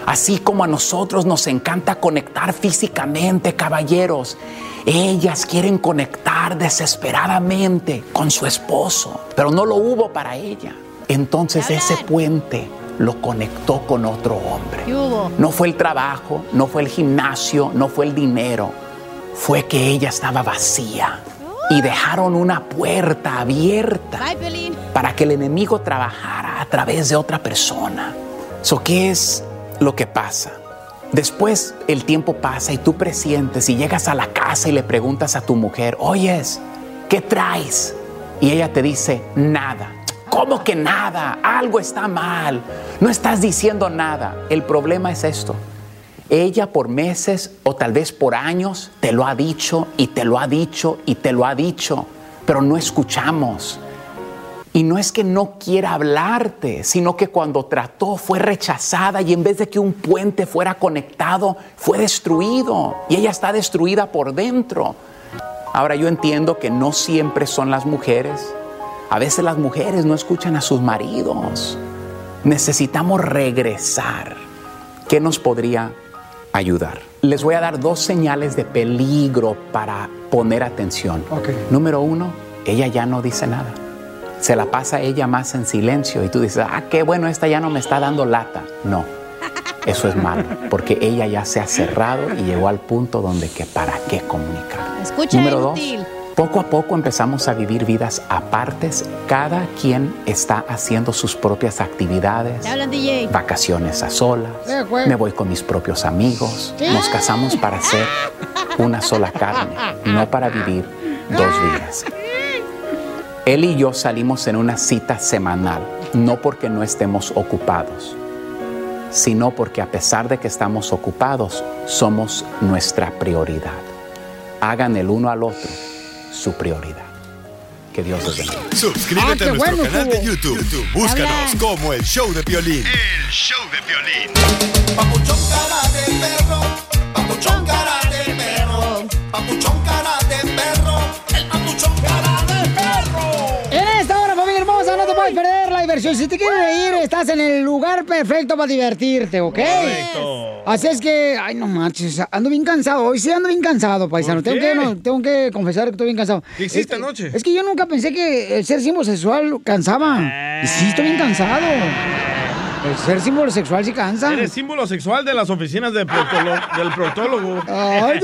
Así como a nosotros nos encanta conectar físicamente, caballeros, ellas quieren conectar desesperadamente con su esposo, pero no lo hubo para ella. Entonces ese puente lo conectó con otro hombre. No fue el trabajo, no fue el gimnasio, no fue el dinero, fue que ella estaba vacía y dejaron una puerta abierta para que el enemigo trabajara a través de otra persona. So, ¿Qué es lo que pasa? Después el tiempo pasa y tú presientes y llegas a la casa y le preguntas a tu mujer, oyes, ¿qué traes? Y ella te dice, nada. ¿Cómo que nada? Algo está mal. No estás diciendo nada. El problema es esto. Ella por meses o tal vez por años te lo ha dicho y te lo ha dicho y te lo ha dicho, pero no escuchamos. Y no es que no quiera hablarte, sino que cuando trató fue rechazada y en vez de que un puente fuera conectado, fue destruido. Y ella está destruida por dentro. Ahora yo entiendo que no siempre son las mujeres. A veces las mujeres no escuchan a sus maridos. Necesitamos regresar. ¿Qué nos podría ayudar? Les voy a dar dos señales de peligro para poner atención. Número uno, ella ya no dice nada. Se la pasa ella más en silencio y tú dices, ah, qué bueno, esta ya no me está dando lata. No, eso es malo, porque ella ya se ha cerrado y llegó al punto donde que para qué comunicar. Escucha, Número dos, inútil. poco a poco empezamos a vivir vidas apartes. Cada quien está haciendo sus propias actividades. Vacaciones a solas. Me voy con mis propios amigos. Nos casamos para ser una sola carne, no para vivir dos vidas. Él y yo salimos en una cita semanal, no porque no estemos ocupados, sino porque a pesar de que estamos ocupados, somos nuestra prioridad. Hagan el uno al otro su prioridad. Que Dios los bendiga. Suscríbete Ah, a nuestro bueno canal de. YouTube. YouTube, Búscanos Habla. como el show de violín. El show de violín. Papuchón cara de perro, papuchón cara de perro, papuchón puedes perder la diversión. Si te quieres reír, estás en el lugar perfecto para divertirte, ¿ok? Correcto. Así es que, ay, no manches, ando bien cansado. Hoy sí ando bien cansado, paisano. ¿Por Tengo que, no, tengo que confesar que estoy bien cansado. ¿Qué hiciste Es anoche? Es que yo nunca pensé que el ser sexual cansaba. Y sí, estoy bien cansado. El ser símbolo sexual sí cansa. Eres símbolo sexual de las oficinas de del proctólogo. Ay,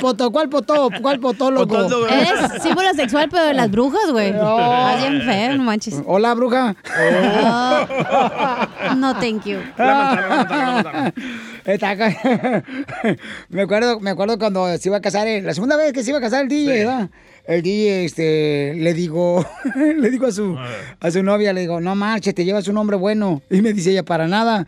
poto, ¿cuál poto? ¿Cuál potólogo? Eres símbolo sexual, pero de las brujas, güey. Estás bien feo, no manches. Hola, bruja. Oh. No, thank you. Me acuerdo, me acuerdo cuando se iba a casar, eh, la segunda vez que se iba a casar el DJ, ¿verdad? El DJ, este, le digo, le digo a su, a su novia, le digo, no marches, te llevas un hombre bueno. Y me dice ella, para nada.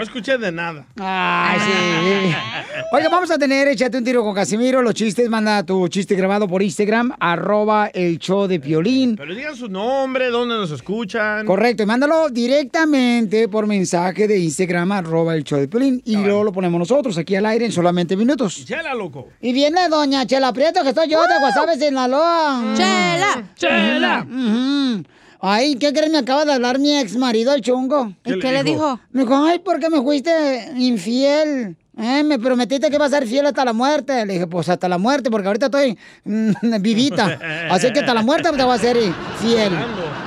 Yo escuché de nada. Ay, sí. Oiga, vamos a tener Échate un tiro con Casimiro. Los chistes, manda tu chiste grabado por Instagram, arroba el show de Piolín. Pero digan su nombre, dónde nos escuchan. Correcto, y mándalo directamente por mensaje de Instagram, arroba el show de Piolín. Y luego lo ponemos nosotros aquí al aire en solamente minutos. Chela, loco. Y viene doña Chela Prieto, que estoy yo de Guasave, Sinaloa. Chela, Chela. Ujú. Ay, ¿qué crees? Me acaba de hablar mi ex marido, el chungo. ¿Y qué le dijo? Me dijo, ay, ¿por qué me fuiste infiel? Eh, me prometiste que iba a ser fiel hasta la muerte. Le dije, pues hasta la muerte, porque ahorita estoy mm, vivita. Así que hasta la muerte te voy a ser fiel.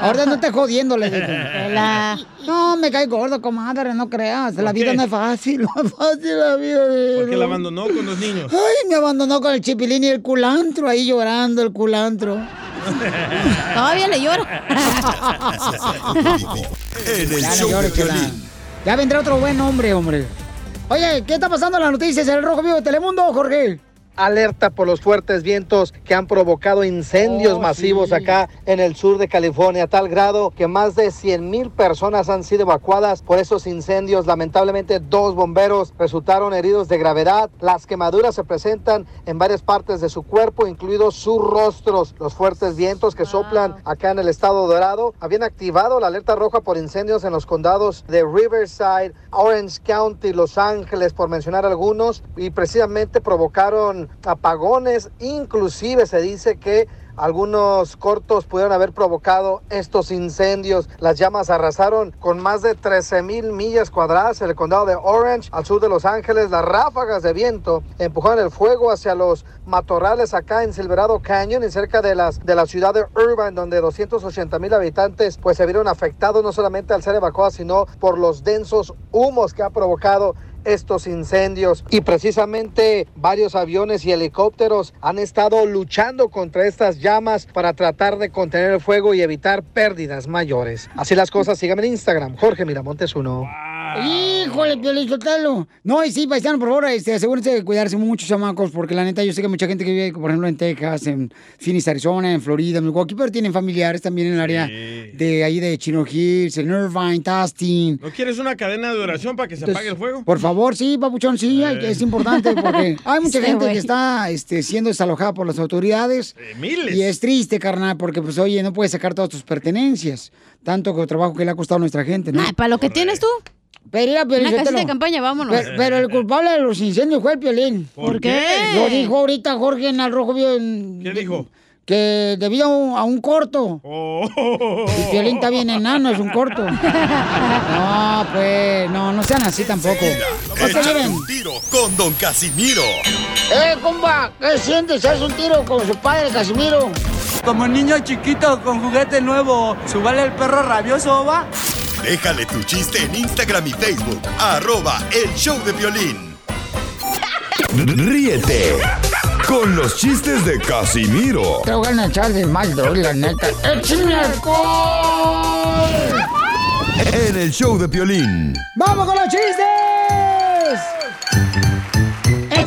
Ahorita no te jodiendo, le dije. La- No, me cae gordo, comadre, no creas. La ¿Por vida qué? no es fácil, no es fácil la vida. de- Porque la abandonó con los niños. Ay, me abandonó con el chipilín y el culantro, ahí llorando el culantro. Todavía le llora. En el Ya show de Chela. violín. Ya vendrá otro buen hombre, hombre. Oye, ¿qué está pasando en las noticias en el Rojo Vivo de Telemundo, Jorge? Alerta por los fuertes vientos que han provocado incendios Oh, masivos sí. acá en el sur de California, a tal grado que más de 100 mil personas han sido evacuadas por esos incendios. Lamentablemente, dos bomberos resultaron heridos de gravedad. Las quemaduras se presentan en varias partes de su cuerpo, incluidos sus rostros. Los fuertes vientos que soplan acá en el estado dorado habían activado la alerta roja por incendios en los condados de Riverside, Orange County, Los Ángeles, por mencionar algunos, y precisamente provocaron apagones. Inclusive se dice que algunos cortos pudieron haber provocado estos incendios. Las llamas arrasaron con más de 13 mil millas cuadradas en el condado de Orange, al sur de Los Ángeles. Las ráfagas de viento empujaron el fuego hacia los matorrales acá en Silverado Canyon y cerca de, las, de la ciudad de Irvine, donde 280 mil habitantes pues se vieron afectados no solamente al ser evacuados, sino por los densos humos que ha provocado estos incendios y precisamente varios aviones y helicópteros han estado luchando contra estas llamas para tratar de contener el fuego y evitar pérdidas mayores. Así las cosas, síganme en Instagram, Jorge Miramontes uno. Híjole, Piolín Sotelo. No, y sí, paisano, por favor, este, asegúrense de cuidarse mucho, chamacos, porque la neta, yo sé que mucha gente que vive, por ejemplo, en Texas, en Phoenix, Arizona, en Florida, en Milwaukee, pero tienen familiares también en el área de ahí de Chino Hills, en Irvine, Tustin. ¿No quieres una cadena de oración para que se apague el fuego? Por favor, sí, papuchón, sí, es importante porque hay mucha gente que está este, siendo desalojada por las autoridades. miles. Y es triste, carnal, porque pues oye, no puedes sacar todas tus pertenencias. Tanto que trabajo que le ha costado a nuestra gente, ¿no? para lo que tienes tú. Pero, mira, Piolín, Una casita de campaña, vámonos. Pero, pero el culpable de los incendios fue el Piolín. ¿Por qué? Lo dijo ahorita Jorge en el Rojo Vivo. ¿Qué dijo? Que debido a un, a un corto. El Piolín está bien enano, es un corto. No, pues, no, no sean así tampoco. Échate un tiro con Don Casimiro. ¡Eh, compa! ¿Qué sientes? ¿Haz un tiro con su padre, Casimiro? Como niño chiquito con juguete nuevo, ¿subale el perro rabioso, va? Déjale tu chiste en Instagram y Facebook. Arroba El Show de Violín. Ríete con los chistes de Casimiro Te voy a echar de mal, la neta. ¡Échame alcohol! en el show de Piolín. ¡Vamos con los chistes!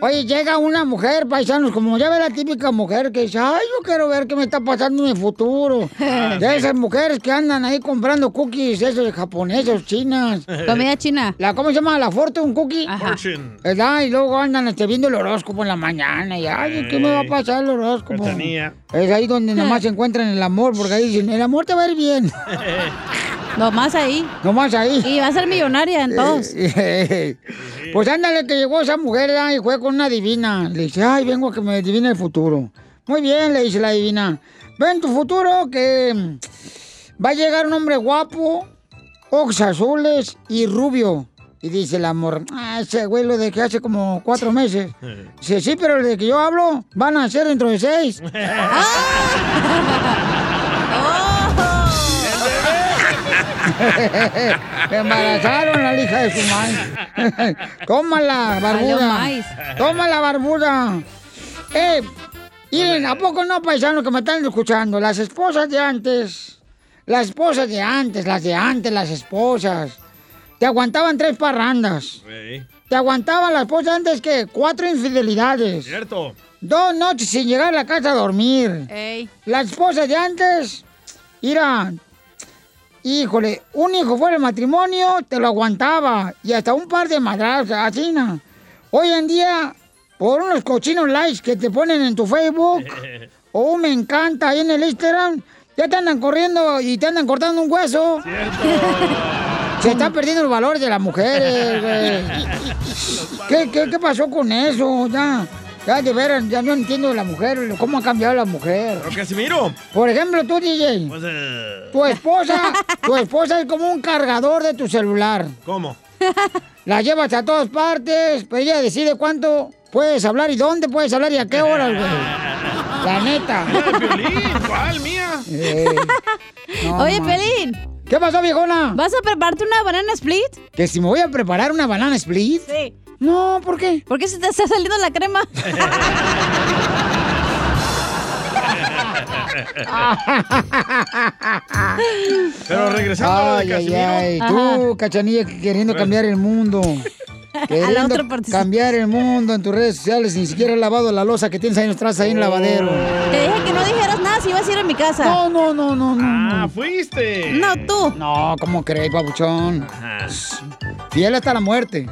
Oye, llega una mujer, paisanos, como ya ve la típica mujer que dice, ay, yo quiero ver qué me está pasando en el futuro. De esas mujeres que andan ahí comprando cookies, esos japoneses, chinas. Comida china. La, ¿Cómo se llama? La Fortune Cookie. Fortune. ¿Verdad? Y luego andan este, viendo el horóscopo en la mañana y, ay, ¿qué me va a pasar el horóscopo? Es ahí donde nomás se encuentran el amor, porque ahí dicen, el amor te va a ir bien. Nomás ahí. Nomás ahí. Y va a ser millonaria en todos. pues ándale que llegó esa mujer ¿verdad? y fue con una divina. Le dice, ay, vengo a que me adivine el futuro. Muy bien, le dice la divina. Ven tu futuro que mm, va a llegar un hombre guapo, ojos azules y rubio. Y dice el amor, ah, ese güey lo dejé hace como cuatro meses. Dice, sí, pero de que yo hablo van a ser dentro de seis. Me embarazaron la hija de su madre. Tómala, barbuda. maíz. Tómala, barbuda. Eh, miren, ¿a poco no, paisanos que me están escuchando? Las esposas de antes, las esposas de antes, las de antes, las esposas, te aguantaban tres parrandas. Te aguantaban las esposas antes que cuatro infidelidades. Cierto. Dos noches sin llegar a la casa a dormir. Ey. Las esposas de antes, mira, híjole, un hijo fuera del matrimonio te lo aguantaba y hasta un par de madrazos, así, ¿no? Hoy en día, por unos cochinos likes que te ponen en tu Facebook o un me encanta ahí en el Instagram, ya te andan corriendo y te andan cortando un hueso. Se está perdiendo el valor de las mujeres, güey. ¿Qué, qué, qué pasó con eso? Ya, ya de veras, ya no entiendo la mujer, cómo ha cambiado la mujer. Pero Casimiro. Por ejemplo, tú, DJ, Pues, eh, tu esposa, tu esposa es como un cargador de tu celular. ¿Cómo? La llevas a todas partes, pero ella decide cuánto puedes hablar y dónde puedes hablar y a qué horas, güey. La neta. ¿Cuál, mía? Eh, no Oye. Pelín. ¿Qué pasó, viejona? ¿Vas a prepararte una banana split? ¿Que si me voy a preparar una banana split? Sí. No, ¿por qué? ¿Por qué se te está saliendo la crema? Pero regresando a lo de Ay, ay, Casimiro. ay. Tú, cachanilla, que queriendo cambiar el mundo. A la Queriendo otra cambiar el mundo en tus redes sociales. Ni siquiera has lavado la losa que tienes ahí atrás, ahí en el lavadero. Te dije que no dijeras nada si ibas a ir a mi casa. No, no, no, no, no. Ah, fuiste. No, tú. No, ¿cómo crees, papuchón? Fiel hasta la muerte.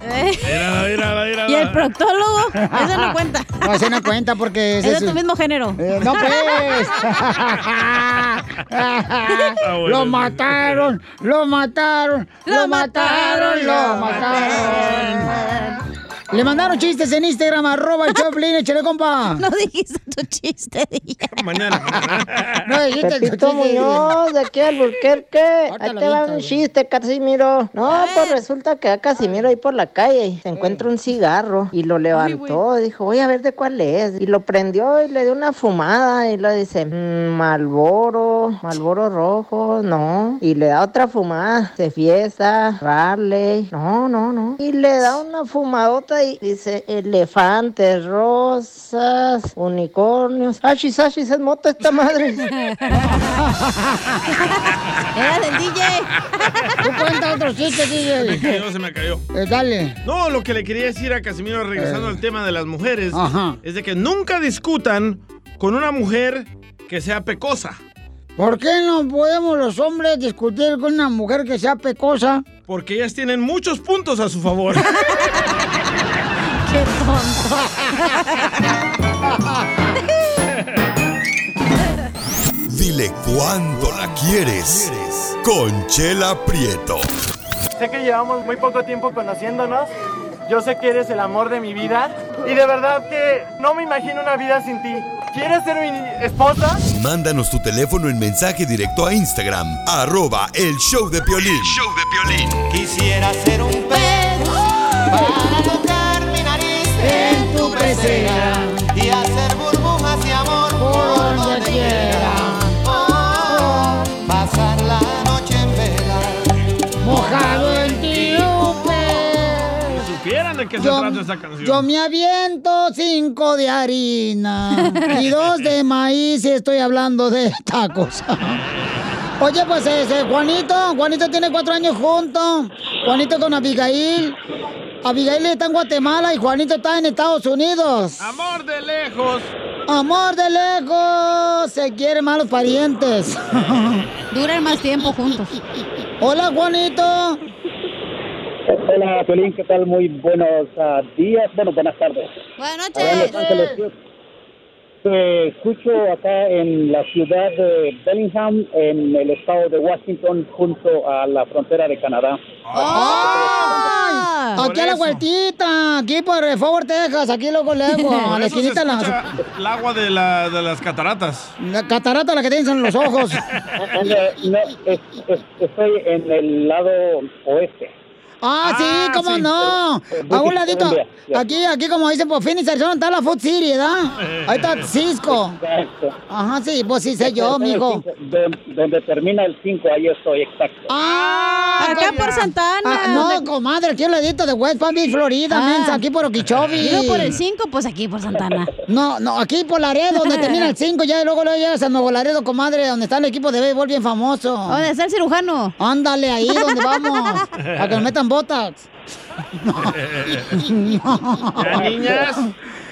Eh. Mírala, mírala, mírala. ¿Y el proctólogo? Eso no cuenta. No, ese no cuenta porque Es ese de tu mismo género. Eh, no, pues. lo mataron, lo mataron, lo mataron, lo mataron. Le mandaron chistes en Instagram, arroba el Choplin, échale, compa. No dijiste tu chiste. Mañana. No dijiste tu chiste. Muñoz, de aquí al Burquerque. Ahí te va un chiste, Casimiro. No, pues resulta que a Casimiro ahí por la calle se encuentra un cigarro y lo levantó. Dijo, voy a ver de cuál es. Y lo prendió y le dio una fumada y le dice, "Mm, Malboro, Malboro rojo, no. Y le da otra fumada. Se fiesta, Raleigh, no, no, no. Y le da una fumadota dice, elefantes, rosas, unicornios. Ashis, ashis, es mota esta madre. Era del DJ. Tú cuenta otro chiste, Se me DJ. cayó, se me cayó. Eh, dale. No, lo que le quería decir a Casimiro, regresando Eh. al tema de las mujeres, Ajá. es de que nunca discutan con una mujer que sea pecosa. ¿Por qué no podemos los hombres discutir con una mujer que sea pecosa? Porque ellas tienen muchos puntos a su favor. Qué tonto. Dile cuándo la quieres. Conchela Prieto. Sé que llevamos muy poco tiempo conociéndonos. Yo sé que eres el amor de mi vida. Y de verdad que no me imagino una vida sin ti. ¿Quieres ser mi esposa? Mándanos tu teléfono en mensaje directo a Instagram, arroba el show de Piolín. Quisiera ser un pez para tocar mi nariz en tu pecera y hacer burbujas y amor por donde quiera. Oh, pasar la noche en vela. Mojado en ti, Si supieran de qué se Yo, trata esta canción. yo me aviento cinco de harina y dos de maíz y estoy hablando de tacos. Oye, pues ese Juanito, Juanito tiene cuatro años juntos. Juanito con Abigail. Abigail está en Guatemala y Juanito está en Estados Unidos. Amor de lejos. Amor de lejos. Se quieren malos parientes. Duran más tiempo juntos. Hola, Juanito. Hola, Piolín, ¿qué tal? Muy buenos ah, días, bueno, buenas tardes. Buenas Los Ángeles, te escucho acá en la ciudad de Bellingham, en el estado de Washington, junto a la frontera de Canadá. ¡Ay! Aquí a la vueltita, aquí por eh, Forward, Texas, aquí luego luego, a la esquinita la, el agua de, la- de las cataratas. la catarata la que tienes en los ojos. Eh, no, es- es- estoy en el lado oeste. Ah, sí, Ah, cómo sí. no. Pero- A un ladito, aquí, aquí como dicen por Phoenix, Arizona, está la Food City, ¿verdad? Ahí está Cisco. Exacto. Ajá, sí, pues sí sé yo, mijo. Donde, donde termina el 5, ahí estoy, exacto. Ah, Acá por Santana. Ah, no, comadre, aquí al ladito de West Palm Beach, Florida, Ah. mensa, aquí por Okeechobee. Digo por el 5, pues aquí por Santana. No, no, aquí por Laredo, donde termina el 5, ya y luego luego llegas a Nuevo Laredo, comadre, donde está el equipo de béisbol bien famoso. ¿Dónde está el cirujano? Ándale, ahí donde vamos, a que nos metan botas. Ya, niñas.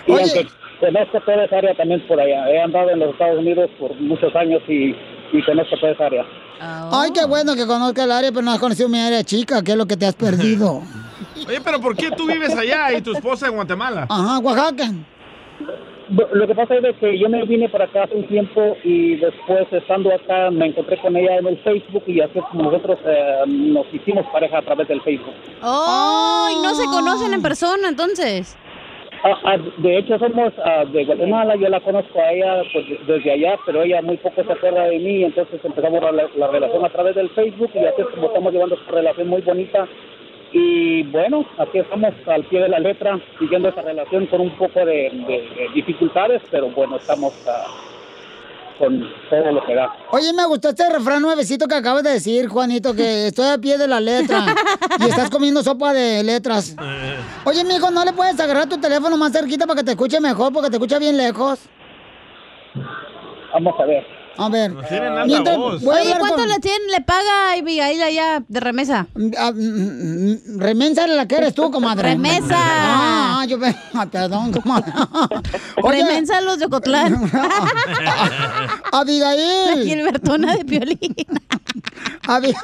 Y Oye. toda esa área también por allá. He andado en los Estados Unidos por muchos años y, y conozco toda esa área. Ay, qué bueno que conozca el área, pero no has conocido mi área chica, que es lo que te has perdido. Oye, pero ¿por qué tú vives allá y tu esposa en Guatemala? Ajá, Oaxaca. Lo que pasa es de que yo me vine para acá hace un tiempo y después estando acá me encontré con ella en el Facebook y así es como nosotros eh, nos hicimos pareja a través del Facebook. Oh, y no se conocen en persona, entonces. Ah, ah, de hecho somos ah, de Guatemala, yo la conozco a ella pues, de- desde allá, pero ella muy poco se acuerda de mí, entonces empezamos la, la relación a través del Facebook y así como estamos llevando esta relación muy bonita. Y bueno, aquí estamos al pie de la letra, siguiendo esa relación con un poco de, de- de dificultades, pero bueno, estamos con todo lo que da. Oye, me gustó este refrán nuevecito que acabas de decir, Juanito, que estoy a pie de la letra y estás comiendo sopa de letras. Oye, mijo, ¿no le puedes agarrar tu teléfono más cerquita para que te escuche mejor, porque te escucha bien lejos? Vamos a ver. A ver. tienen alta Mientras- voz. voy a Oye, ¿cuánto con- le, tiene, le paga Abigail allá de remesa? Ah, mm, mm, Remensa la que eres tú, comadre. Remesa. Ah, yo me... ah, perdón, comadre. Oye, Remensa los de Ocotlán. Abigail. Gilbertona de Piolín. Abi-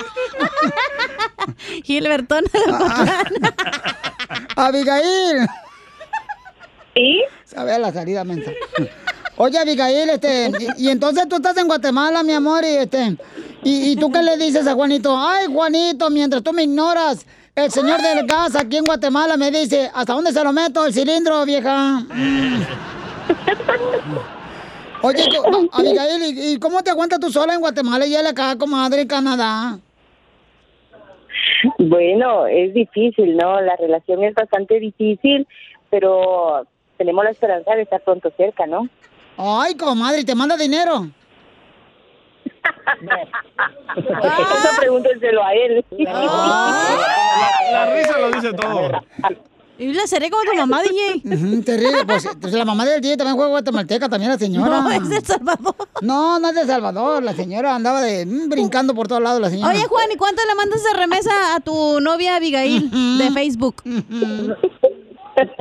Gilbertona de Ocotlán. Abigail. ¿Sí? Sabe la salida, mensa. Oye, Abigail, este, y, entonces tú estás en Guatemala, mi amor, y este, y, y tú qué le dices a Juanito? Ay, Juanito, mientras tú me ignoras, El señor del gas aquí en Guatemala me dice, ¿hasta dónde se lo meto el cilindro, vieja? Oye, co- Abigail, ¿y y cómo te aguantas tú sola en Guatemala y él acá, comadre, en Canadá? Bueno, es difícil, ¿no? La relación es bastante difícil, pero tenemos la esperanza de estar pronto cerca, ¿no? Ay, comadre, ¿y ¿te manda dinero? Eso pregúntenselo a él. La risa lo dice todo. Y la seré como tu mamá, DJ. Terrible, pues, pues la mamá del DJ también juega guatemalteca, también la señora. No, es de El Salvador. No, no es de El Salvador, la señora andaba de mm, brincando por todos lados la señora. Oye, Juan, ¿y cuánto le mandas de remesa a tu novia Abigail de Facebook?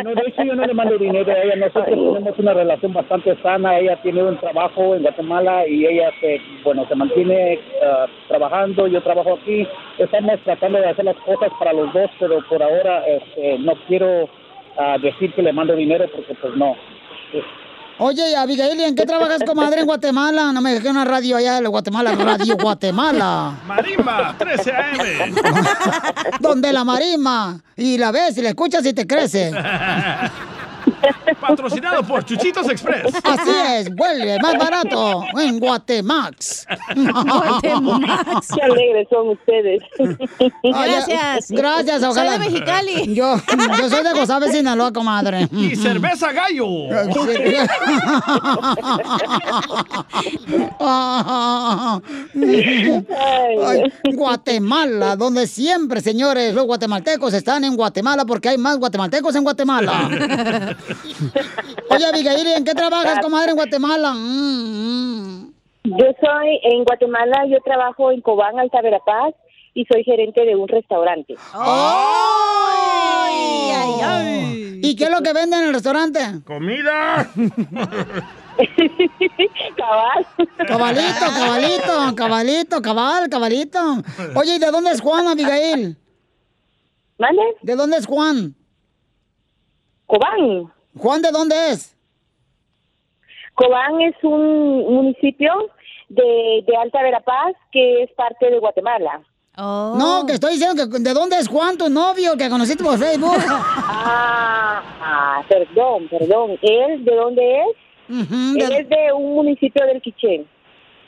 No, de hecho yo no le mando dinero a ella. Nosotros tenemos una relación bastante sana. Ella tiene un trabajo en Guatemala y ella se, bueno, se mantiene ah, trabajando. Yo trabajo aquí. Estamos tratando de hacer las cosas para los dos, pero por ahora este, no quiero ah, decir que le mando dinero porque pues no. Oye, Abigail, ¿y en qué trabajas, comadre, en Guatemala? No me dejé una radio allá de Guatemala, Radio Guatemala. Marimba, 13 AM. Donde la marisma. Y la ves y la escuchas y te crece. Patrocinado por Chuchitos Express. Así es, vuelve más barato en Guatemax. Guatemax. Qué alegres son ustedes. Gracias. Gracias, ojalá. Soy de Mexicali. Yo, yo soy de Gozave, Sinaloa, comadre. Y cerveza gallo. Ay, Guatemala, donde siempre, señores, los guatemaltecos están en Guatemala porque hay más guatemaltecos en Guatemala. Oye, Abigail, ¿y ¿en qué trabajas, comadre, en Guatemala? Mm, Yo soy en Guatemala, yo trabajo en Cobán, Alta Verapaz, y soy gerente de un restaurante. ¿Y qué es lo que venden en el restaurante? ¡Comida! Cabal. Cabalito, cabalito, cabalito, cabal, cabalito. Oye, ¿y de dónde es Juan, Abigail? ¿Mande? ¿De dónde es Juan? Cobán. ¿Juan de dónde es? Cobán es un municipio de, de Alta Verapaz que es parte de Guatemala. No, que estoy diciendo que de dónde es Juan, tu novio, que conociste por Facebook. Ah, ah, perdón, perdón. ¿Él de dónde es? Él es de un municipio del Quiché.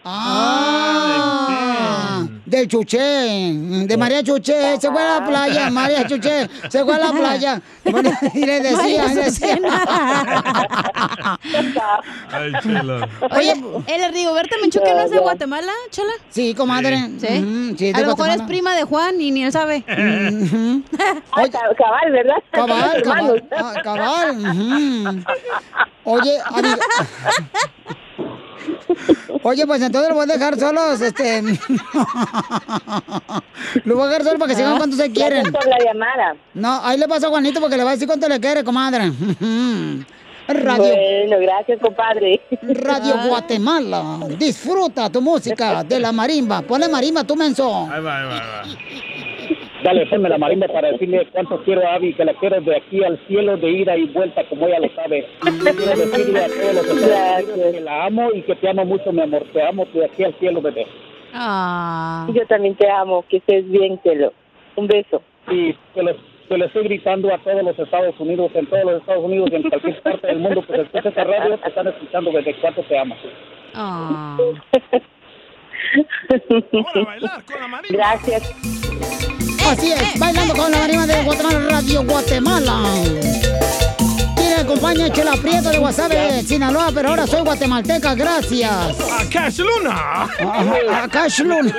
Ah, del Chuché, de María Chuché, se fue a la playa, María Chuché, se fue a la playa. Bueno, y le decía, le decía. Ay, chela. Oye, ¿el Rigoberta Menchuque no es de Guatemala, Chela? Sí, comadre. ¿Sí? Sí, a lo mejor es prima de Juan y ni él sabe. Cabal, ¿verdad? Cabal, cabal, ah, cabal. Oye, amiga- Oye, pues entonces lo voy a dejar solos, este... lo voy a dejar solo para que se vean cuánto se quieren. Gracias por la llamada. No, ahí le paso a Juanito porque le va a decir cuánto le quiere, comadre. Radio, Bueno, gracias, compadre. Radio Guatemala. Disfruta tu música de la marimba. Ponle marimba, tú menso. Ahí va, ahí va, ahí va. Dale, ponme la marimba para decirle cuánto quiero a Abby, que la quiero de aquí al cielo, de ida y vuelta, como ella lo sabe. Quiero decirle a todos los Estados Unidos que la amo y que te amo mucho, mi amor. Te amo de aquí al cielo, bebé. Ah. Yo también te amo, que estés bien, Telo. Un beso. Y que les, que le estoy gritando a todos los Estados Unidos, en todos los Estados Unidos, en cualquier parte del mundo, que escucha esta radio, te están escuchando desde cuánto te Gracias. Así es, bailando con la marimba de Guatemala, Radio Guatemala. Quien me acompaña, Chela Prieto de Guasave, Sinaloa, pero ahora soy guatemalteca, gracias. A Cash Luna. A, a Cash Luna.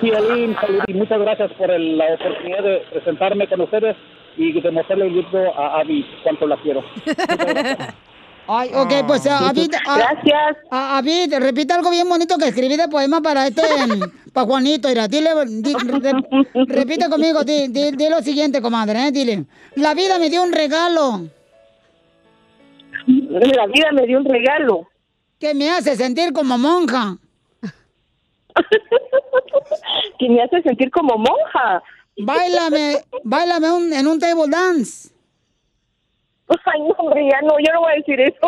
Piolín, y muchas gracias por el- la oportunidad de presentarme con ustedes y de mostrarle el libro a Abby cuánto la quiero. Ay, ok, pues a Avid. Gracias. A Avid, repite algo bien bonito que escribí de poema para este, para Juanito. Mira, dile, di- re- repite conmigo, di, di- di lo siguiente, comadre, ¿eh? dile. La vida me dio un regalo. La vida me dio un regalo. Que me hace sentir como monja. que me hace sentir como monja. Báilame, báilame un- en un table dance. Ay, no, hombre, ya no, yo no voy a decir eso.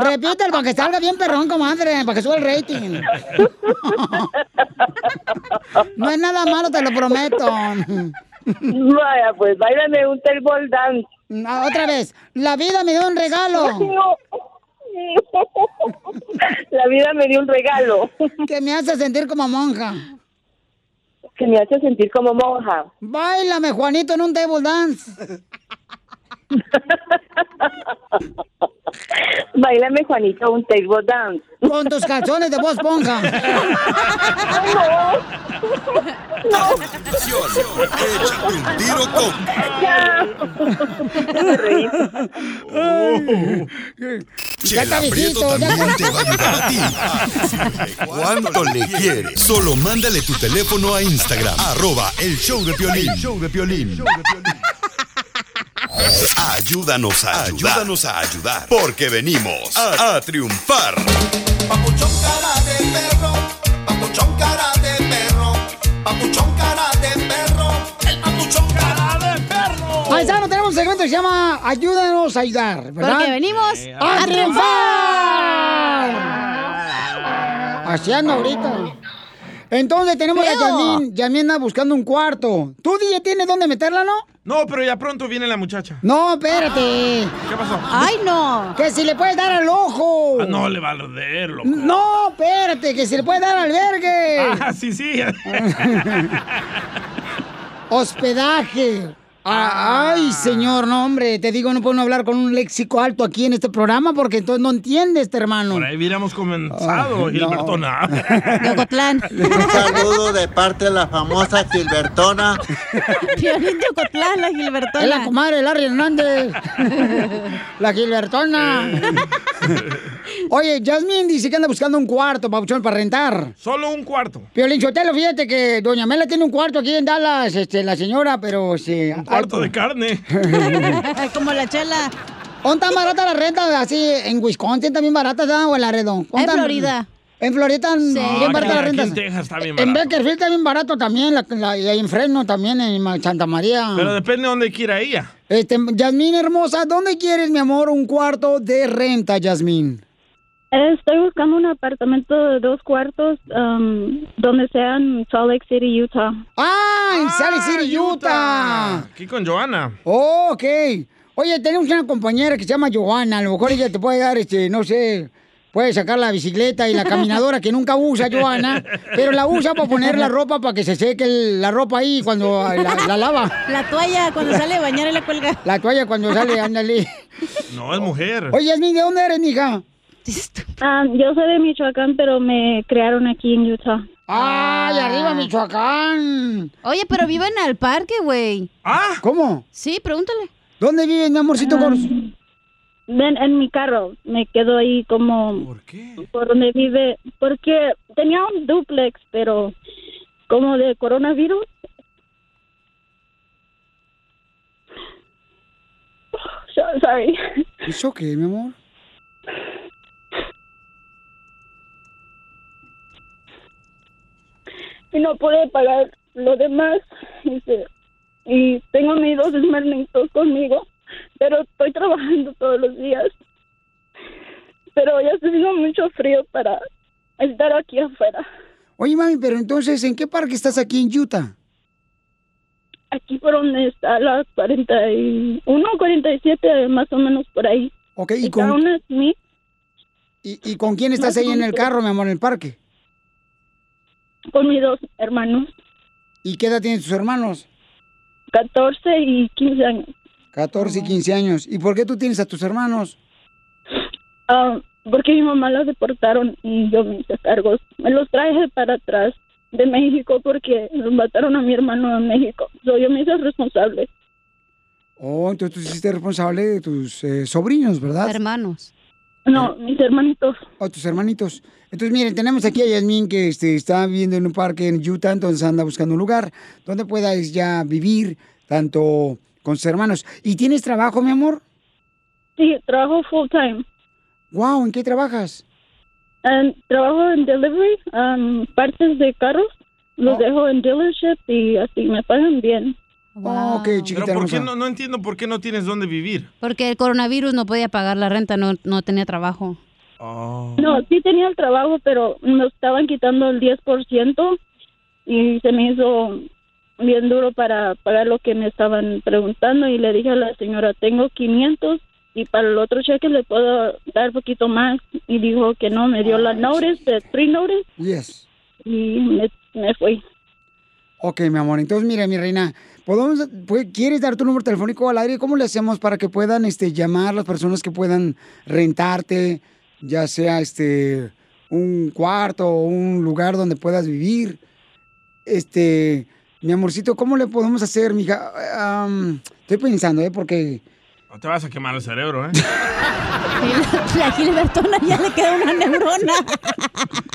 Repítelo para que salga bien perrón, comadre, para que suba el rating. No es nada malo, te lo prometo. Vaya, pues, bailame un table dance. Ah, Otra vez, la vida me dio un regalo. No. La vida me dio un regalo. Que me hace sentir como monja. Que me hace sentir como monja. Báilame, Juanito, en un table dance. Bailame, Juanito, un table dance. Con tus calzones de voz ponja. No. Échate un tiro con Chela Prieto también te va a ayudar a ti a cuánto le quieres. Solo mándale tu teléfono a Instagram, arroba el show de Piolín. show de Piolín. Ayúdanos a ayudar. Ayúdanos a ayudar. Porque venimos a, a triunfar. Papuchón cara de perro, papuchón cara de perro, papuchón cara de perro, el papuchón cara de perro. Paisano, tenemos un segmento que se llama Ayúdanos a ayudar, ¿verdad? Porque venimos a a triunfar. Así ando ahorita. Entonces tenemos a Feo. Yasmín. Yasmín anda buscando un cuarto. ¿Tú, DJ, tienes dónde meterla, no? No, pero ya pronto viene la muchacha. No, espérate. ¿Qué pasó? Ay, no. Que si le puedes dar al ojo. Ah, no, le va a arder, loco. No, espérate, que si le puedes dar al albergue. Ah, sí, sí. Hospedaje. Ah, Ay, señor, no, hombre, te digo, no puedo hablar con un léxico alto aquí en este programa porque entonces no entiendes, este hermano. Por ahí hubiéramos comenzado, Ay, no. Gilbertona. Un saludo de parte de la famosa Gilbertona. Piolín de Ocotlán, la Gilbertona. Es la comadre Larry Hernández. la Gilbertona. Oye, Jasmine dice que anda buscando un cuarto, papuchón, para rentar. Solo un cuarto. Piolín Sotelo, fíjate que Doña Mela tiene un cuarto aquí en Dallas, este, la señora, pero sí. Un cuarto de carne. Como la chela. ¿Dónde tan barata la renta? Así, en Wisconsin también barata, ¿verdad? ¿O en Laredo? ¿Dónde En Florida. En Florida bien barata la renta. en Texas está bien En barato. Beckerfield está bien barato también, la, la- y ahí en Fresno también, en Santa María. Pero depende de dónde quiera ella. Este, Yasmín hermosa, ¿dónde quieres, mi amor, un cuarto de renta, Yasmín? Estoy buscando un apartamento de dos cuartos um, donde sea en Salt Lake City, Utah. ¡Ah! En Salt Lake City, Utah. Aquí con Joana. Oh, ok. Oye, tenemos una compañera que se llama Joana. A lo mejor ella te puede dar, este, no sé, puede sacar la bicicleta y la caminadora que nunca usa, Joana, pero la usa para poner la ropa para que se seque el- la ropa ahí cuando la, la lava. La toalla, cuando sale a bañar y la cuelga. La toalla cuando sale, ándale. No, es mujer. Oye, ¿de dónde eres, mija? Ah, yo soy de Michoacán, pero me crearon aquí en Utah. ¡Ay, arriba Michoacán! Oye, pero viven al parque, güey. ¿Ah? ¿Cómo? Sí, pregúntale. ¿Dónde viven, mi amorcito? Ah, ven, en mi carro. Me quedo ahí como... ¿Por qué? Por donde vive. Porque tenía un duplex, pero como de coronavirus. So- Sorry. ¿Es ok, mi amor? Y no pude pagar lo demás. Dice, y tengo mis dos hermanitos conmigo, pero estoy trabajando todos los días. Pero ya está haciendo mucho frío para estar aquí afuera. Oye, mami, pero entonces, ¿en qué parque estás aquí en Utah? Aquí por donde está la 41, 47, más o menos por ahí. Ok, ¿y Está con, una y, y con quién estás Más ahí en el carro, mi amor, en el parque? Con mis dos hermanos, ¿Y qué edad tienen tus hermanos? 14 y 15 años. 14 y 15 años. ¿Y por qué tú tienes a tus hermanos? Ah, porque mi mamá los deportaron y yo me hice cargo. Me los traje para atrás de México porque los mataron a mi hermano en México. So, yo me hice responsable. Oh, entonces tú hiciste responsable de tus eh, sobrinos, ¿verdad? Hermanos. No, mis hermanitos. Oh, tus hermanitos. Entonces, miren, tenemos aquí a Yasmín que este, está viviendo en un parque en Utah, entonces anda buscando un lugar donde puedas ya vivir, tanto con sus hermanos. ¿Y tienes trabajo, mi amor? Sí, trabajo full time. Wow, ¿en qué trabajas? Trabajo en delivery, um, partes de carros. Los Oh. dejo en dealership y así me pagan bien. Ok, chiquita Pero ¿por qué no, no entiendo por qué no tienes dónde vivir? Porque el coronavirus no podía pagar la renta, no, no tenía trabajo. No, sí tenía el trabajo, pero nos estaban quitando el 10% y se me hizo bien duro para pagar lo que me estaban preguntando y le dije a la señora, tengo 500 y para el otro cheque le puedo dar poquito más y dijo que no, me dio la notice, de three notice Yes. y me, me fui. Ok, mi amor. Entonces, mira, mi reina, ¿podemos, pu- ¿quieres dar tu número telefónico al aire? ¿Cómo le hacemos para que puedan este, llamar las personas que puedan rentarte, ya sea este un cuarto o un lugar donde puedas vivir? Este, mi amorcito, ¿cómo le podemos hacer, mija? Am, estoy pensando, ¿eh? Porque... No te vas a quemar el cerebro, ¿eh? La Gilbertona ya le queda una neurona.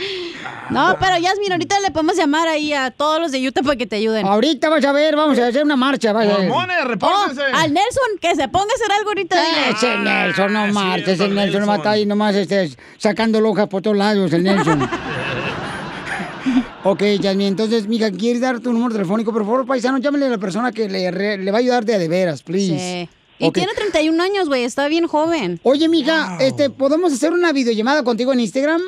No, pero Yasmin, ahorita le podemos llamar ahí a todos los de Utah para que te ayuden. Ahorita vas a ver, vamos a hacer una marcha. Vas a ver. Mormones, repórtense. Oh, al Nelson, que se ponga a hacer algo ahorita. dile. Ese Nelson, no marches, el Nelson nomás está ahí nomás este, sacando lojas por todos lados, el Nelson. ok, Yasmin, entonces, mija, ¿quieres dar tu número telefónico? Por favor, paisano, llámale a la persona que le, re- le va a ayudar de a de veras, please. Sí. Y Ok. tiene 31 años, güey, está bien joven. Oye, mija, este, ¿podemos hacer una videollamada contigo en Instagram?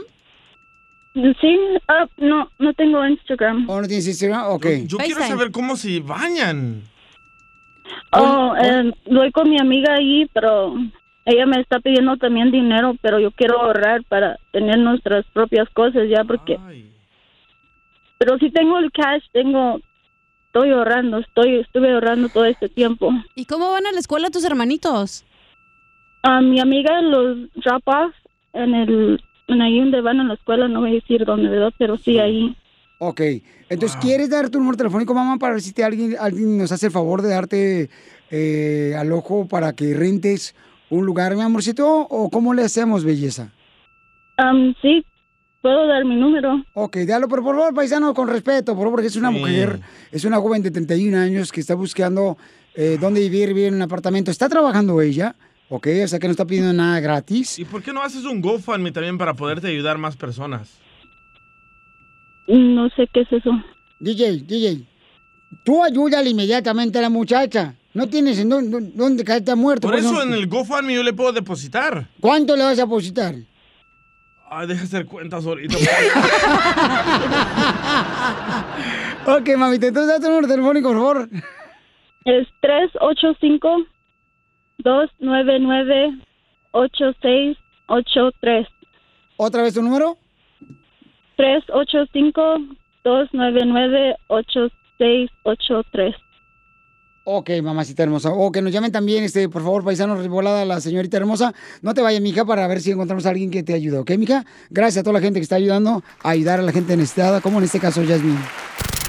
Sí, ah, no, no tengo Instagram. ¿O no tienes Instagram? Ok. Yo quiero saber cómo se bañan. Oh, eh, voy con mi amiga ahí, pero ella me está pidiendo también dinero, pero yo quiero ahorrar para tener nuestras propias cosas ya, porque... Pero si tengo el cash, tengo... Estoy ahorrando, estoy, estuve ahorrando todo este tiempo. ¿Y cómo van a la escuela tus hermanitos? A mi amiga los drop off en el... En ahí donde van a la escuela, no voy a decir dónde, ¿verdad? Pero sí, ahí. Ok, entonces, ¿quieres dar tu número telefónico, mamá, para ver si te, alguien, alguien nos hace el favor de darte eh, al ojo para que rentes un lugar, mi amorcito? ¿O cómo le hacemos, belleza? Um, sí, puedo dar mi número. Ok, dalo, pero por favor, paisano, con respeto, por favor, porque es una mujer, es una joven de 31 años que está buscando eh, dónde vivir, vivir en un apartamento. Está trabajando ella, ok, o sea que no está pidiendo nada gratis. ¿Y por qué no haces un GoFundMe también para poderte ayudar más personas? No sé qué es eso. DJ, DJ, tú ayúdale inmediatamente a la muchacha. No tienes en dónde, dónde caerte muerto. Por pues, eso no- en el GoFundMe yo le puedo depositar. ¿Cuánto le vas a depositar? Ay, deja hacer cuentas ahorita. ok, mamita, entonces da tu número telefónico, por favor. Es 385-299-8683. ¿Otra vez tu número? 385-299-8683. Ok, mamacita hermosa. O que nos llamen también, este, por favor, paisano revolada, la señorita hermosa. No te vayas, mija, para ver si encontramos a alguien que te ayude, ¿ok, mija? Gracias a toda la gente que está ayudando a ayudar a la gente necesitada, como en este caso Yasmin.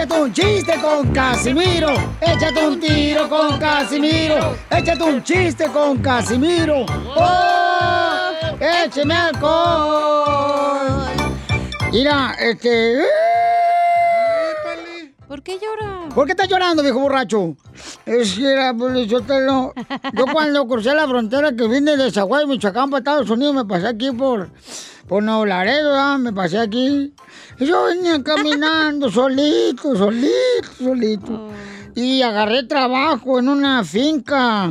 Échate un chiste con Casimiro. Échate un tiro con Casimiro. Échate un chiste con Casimiro. ¡Oh! ¡Écheme alcohol! Mira, este. ¿Por qué llora? ¿Por qué estás llorando, viejo borracho? Es que era, pues, yo, te lo- yo cuando crucé la frontera que vine de Zaguay, Michoacán, para Estados Unidos, me pasé aquí por, por Nuevo Laredo, ¿verdad? me pasé aquí. Y yo venía caminando solito, solito, solito. Y agarré trabajo en una finca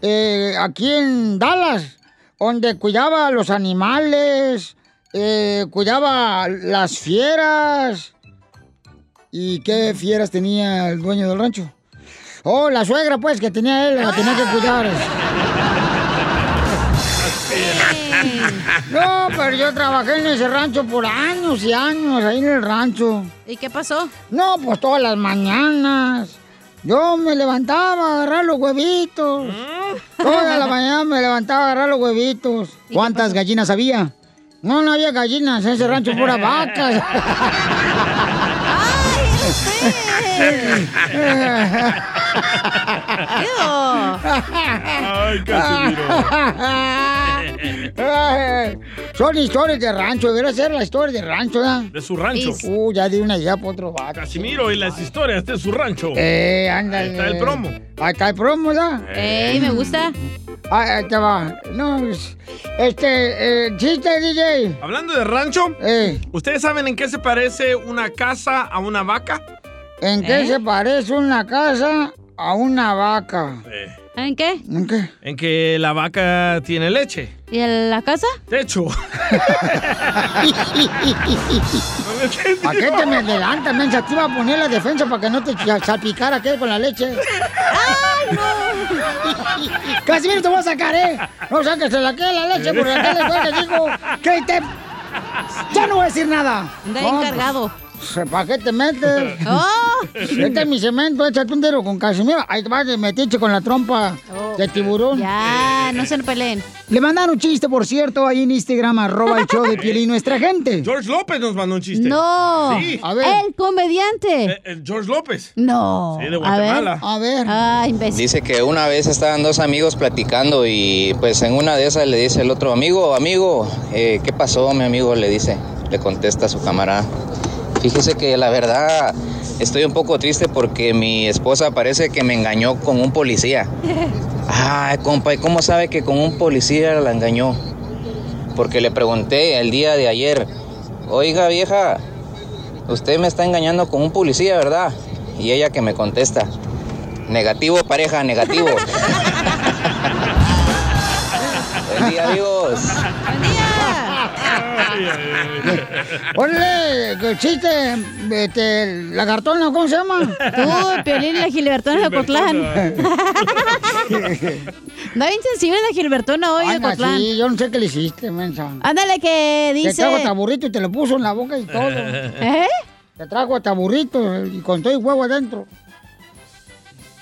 eh, aquí en Dallas, donde cuidaba a los animales, eh, cuidaba las fieras. ¿Y qué fieras tenía el dueño del rancho? Oh, la suegra, pues, que tenía él, la tenía que cuidar. No, pero yo trabajé en ese rancho por años y años, ahí en el rancho. ¿Y qué pasó? No, pues todas las mañanas. Yo me levantaba a agarrar los huevitos. Toda la mañana me levantaba a agarrar los huevitos. ¿Cuántas gallinas había? No, no había gallinas, en ese rancho pura vacas. Ay, Casimiro. Ay, Son historias de rancho, debería ser la historia de rancho, ¿verdad? De su rancho. Uh, ya di una idea para otro vato. Casimiro y las historias de su rancho. Eh, ándale. Ahí está el promo. Ahí está el promo, ¿verdad? Ey, me gusta. Ah, ahí te va. No, es- este, eh, chiste, DJ. Hablando de rancho, Eh. ¿ustedes saben en qué se parece una casa a una vaca? ¿En qué ¿Eh? se parece una casa a una vaca? ¿En qué? ¿En qué? En que la vaca tiene leche. ¿Y en la casa? Techo. ¿A qué te me adelantas, mensa? Te iba a poner la defensa para que no te salpicara aquel con la leche. ¡Ay, no! Casimiro, te voy a sacar, ¿eh? No saques la que la leche, porque acá le te digo que te... Ya no voy a decir nada. No, encargado. pues, ¿Para qué te metes? Oh. Este es mi cemento, échate un dedo con Casimiro. Ahí te vas de metiche con la trompa de tiburón. Ya, no se peleen. Le mandaron un chiste, por cierto, ahí en Instagram, arroba el show de Piolín, nuestra gente. George López nos mandó un chiste. No. Sí. El comediante. Eh, el George López. No. Sí, de A Guatemala. A ver. Ah, imbécil. Dice que una vez estaban dos amigos platicando y pues en una de esas le dice el otro amigo, amigo, eh, ¿qué pasó mi amigo? Le dice, le contesta a su camarada. Fíjese que la verdad estoy un poco triste porque mi esposa parece que me engañó con un policía. Ay, compa, ¿y cómo sabe que con un policía la engañó? Porque le pregunté el día de ayer, oiga vieja, usted me está engañando con un policía, ¿verdad? Y ella que me contesta, negativo pareja, negativo. Buen día, amigos. Ponle el chiste, este, lagartona, ¿cómo se llama? Tú, Piolín y la Gilbertona de Cotlán. No hay insensible la Gilbertona hoy de Anda, Cotlán. sí, yo no sé qué le hiciste, mensa. Ándale que Te dice... trajo hasta burrito y te lo puso en la boca y todo. ¿Eh? Te trajo hasta burrito y con todo el huevo adentro.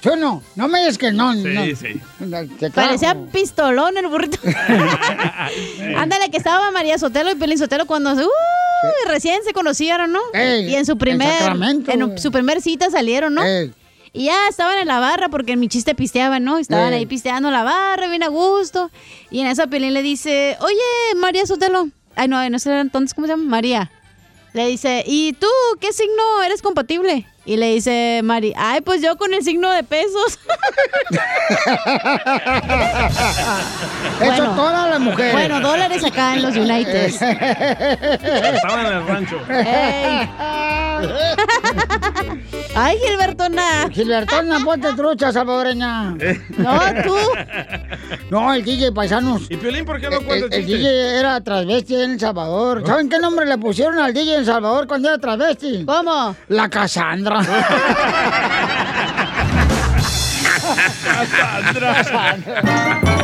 ¿Sí o no? No me digas que no. Sí, no. sí. Parecía pistolón el burrito. Ándale, que estaba María Sotelo y Pelín Sotelo cuando uy, recién se conocieron, ¿no? Ey, y en su primer en su primer cita salieron, ¿no? Y ya estaban en la barra porque en mi chiste pisteaban, ¿no? Estaban Ey. ahí pisteando en la barra, bien a gusto. Y en esa Pelín le dice, oye, María Sotelo. Ay, no, no sé entonces, ¿cómo se llama? María. Le dice, ¿y tú qué signo eres compatible? Y le dice Mari, ay, pues yo con el signo de pesos. Eso todas las mujeres. Bueno, dólares acá en los United. Estaban en el rancho. Ay, Gilbertona. Gilbertona, ponte trucha salvadoreña. No, tú. No, el DJ Paisanos. ¿Y Piolín por qué no El, cuenta el el? DJ era transvesti en El Salvador. ¿Saben qué nombre le pusieron al DJ en El Salvador cuando era transvesti? ¿Cómo? La Cassandra. Paisano,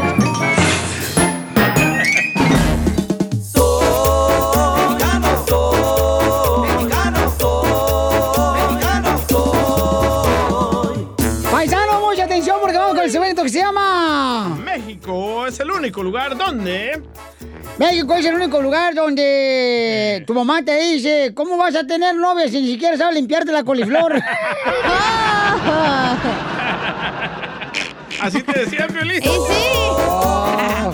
único lugar donde... México es el único lugar donde tu mamá te dice, ¿cómo vas a tener novia si ni siquiera sabes limpiarte la coliflor? Así te decía Piolín. sí. Oh.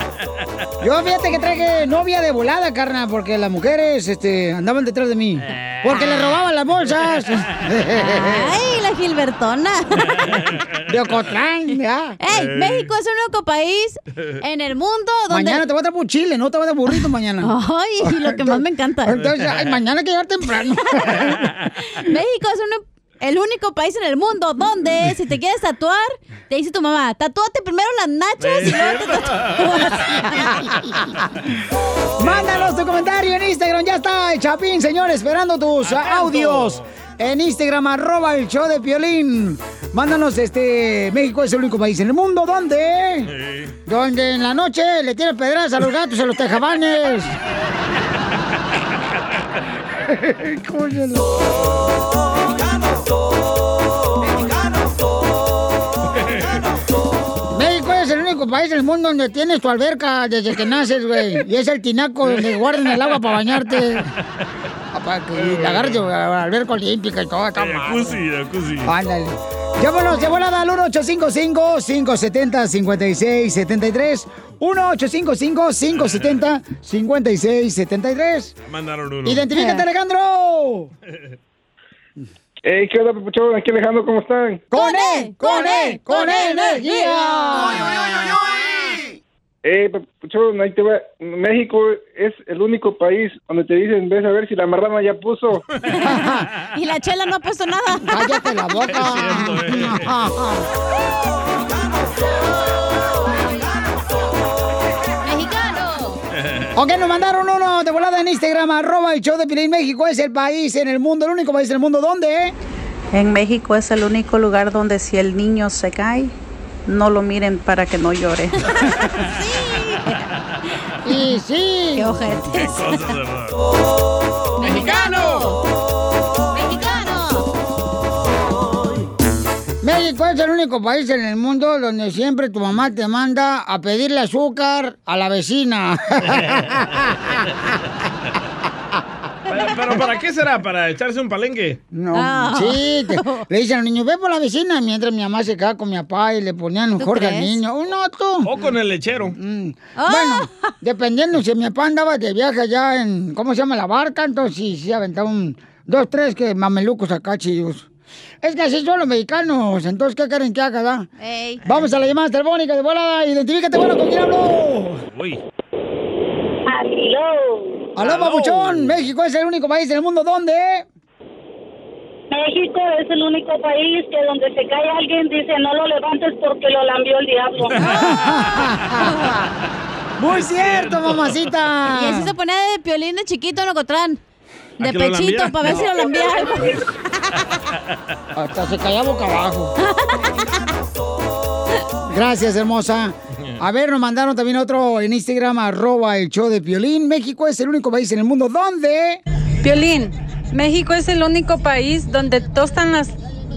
Yo fíjate que traje novia de volada, carnal, porque las mujeres este, andaban detrás de mí. Porque le robaban las bolsas. Ay, la Gilbertona. De Ocotlán, ya. Ey, México es el único país en el mundo donde... Mañana te voy a traer un chile, no te voy a dar burrito mañana. Ay, lo que más me encanta. Entonces, ay, mañana hay que llegar temprano. México es el único país en el mundo donde si te quieres tatuar, te dice tu mamá, tatúate primero las nachas y luego te tatúas. Mándanos tu comentario en Instagram. Ya está el Chapín, señor, esperando tus audios. En Instagram, arroba el show de Piolín. Mándanos, este, México es el único país en el mundo donde... Donde en la noche le tiran pedras a los gatos en los tejabanes. México es el único país país del mundo donde tienes tu alberca desde que naces, güey. Y es el tinaco donde guardan el agua para bañarte. Agarres de la alberca olímpica y todo. está mal. Jacuzzi, jacuzzi. Ándale. Llámanos de volada al 1-855-570-5673. 1-855-570-5673. Mandaron uno. Identifícate, Alejandro. Hey, ¿qué onda, Papuchón? Aquí Alejandro, ¿cómo están? ¡Con E! ¡Con E! ¡Con energía! Eh, Papuchón, ahí te va. México es el único país donde te dicen, ves a ver si la marrana ya puso. Y la chela no ha puesto nada. Cállate la boca. Mexicano. Ok, nos mandaron uno de volada en Instagram, arroba el show de Pilín México es el país en el mundo, el único país en el mundo donde En México es el único lugar donde si el niño se cae, no lo miren para que no llore. Y sí. Qué ojetes. ¿verdad? ¡Mexicano! México es el único país en el mundo donde siempre tu mamá te manda a pedirle azúcar a la vecina. Pero, ¿para qué será? ¿Para echarse un palenque? No, sí, te- le dicen al niño, ve por la vecina, mientras mi mamá se quedaba con mi papá y le ponían un ¿Tú Jorge al niño. Oh, no, tú. O con el lechero. Bueno, dependiendo si mi papá andaba de viaje allá en, ¿cómo se llama? La barca, entonces sí, sí aventaba un, dos, tres que mamelucos acá chillos. Es que así son los mexicanos, entonces, ¿qué quieren que haga, da? Ey. Vamos a la llamada telefónica de volada, identifícate, bueno, ¿con quién hablo? Uy. Aló. Aló, papuchón, México es el único país del mundo donde... México es el único país que donde se cae alguien dice no lo levantes porque lo lambió el diablo. Muy cierto, mamacita. Y así se ponía de piolín de chiquito, no Cotrán. ¿A De pechito, para ver si lo lambía algo. Hasta se caía boca abajo. Gracias, hermosa. A ver, nos mandaron también otro en Instagram, arroba el show de Piolín. México es el único país en el mundo donde... Violín, México es el único país donde tostan las...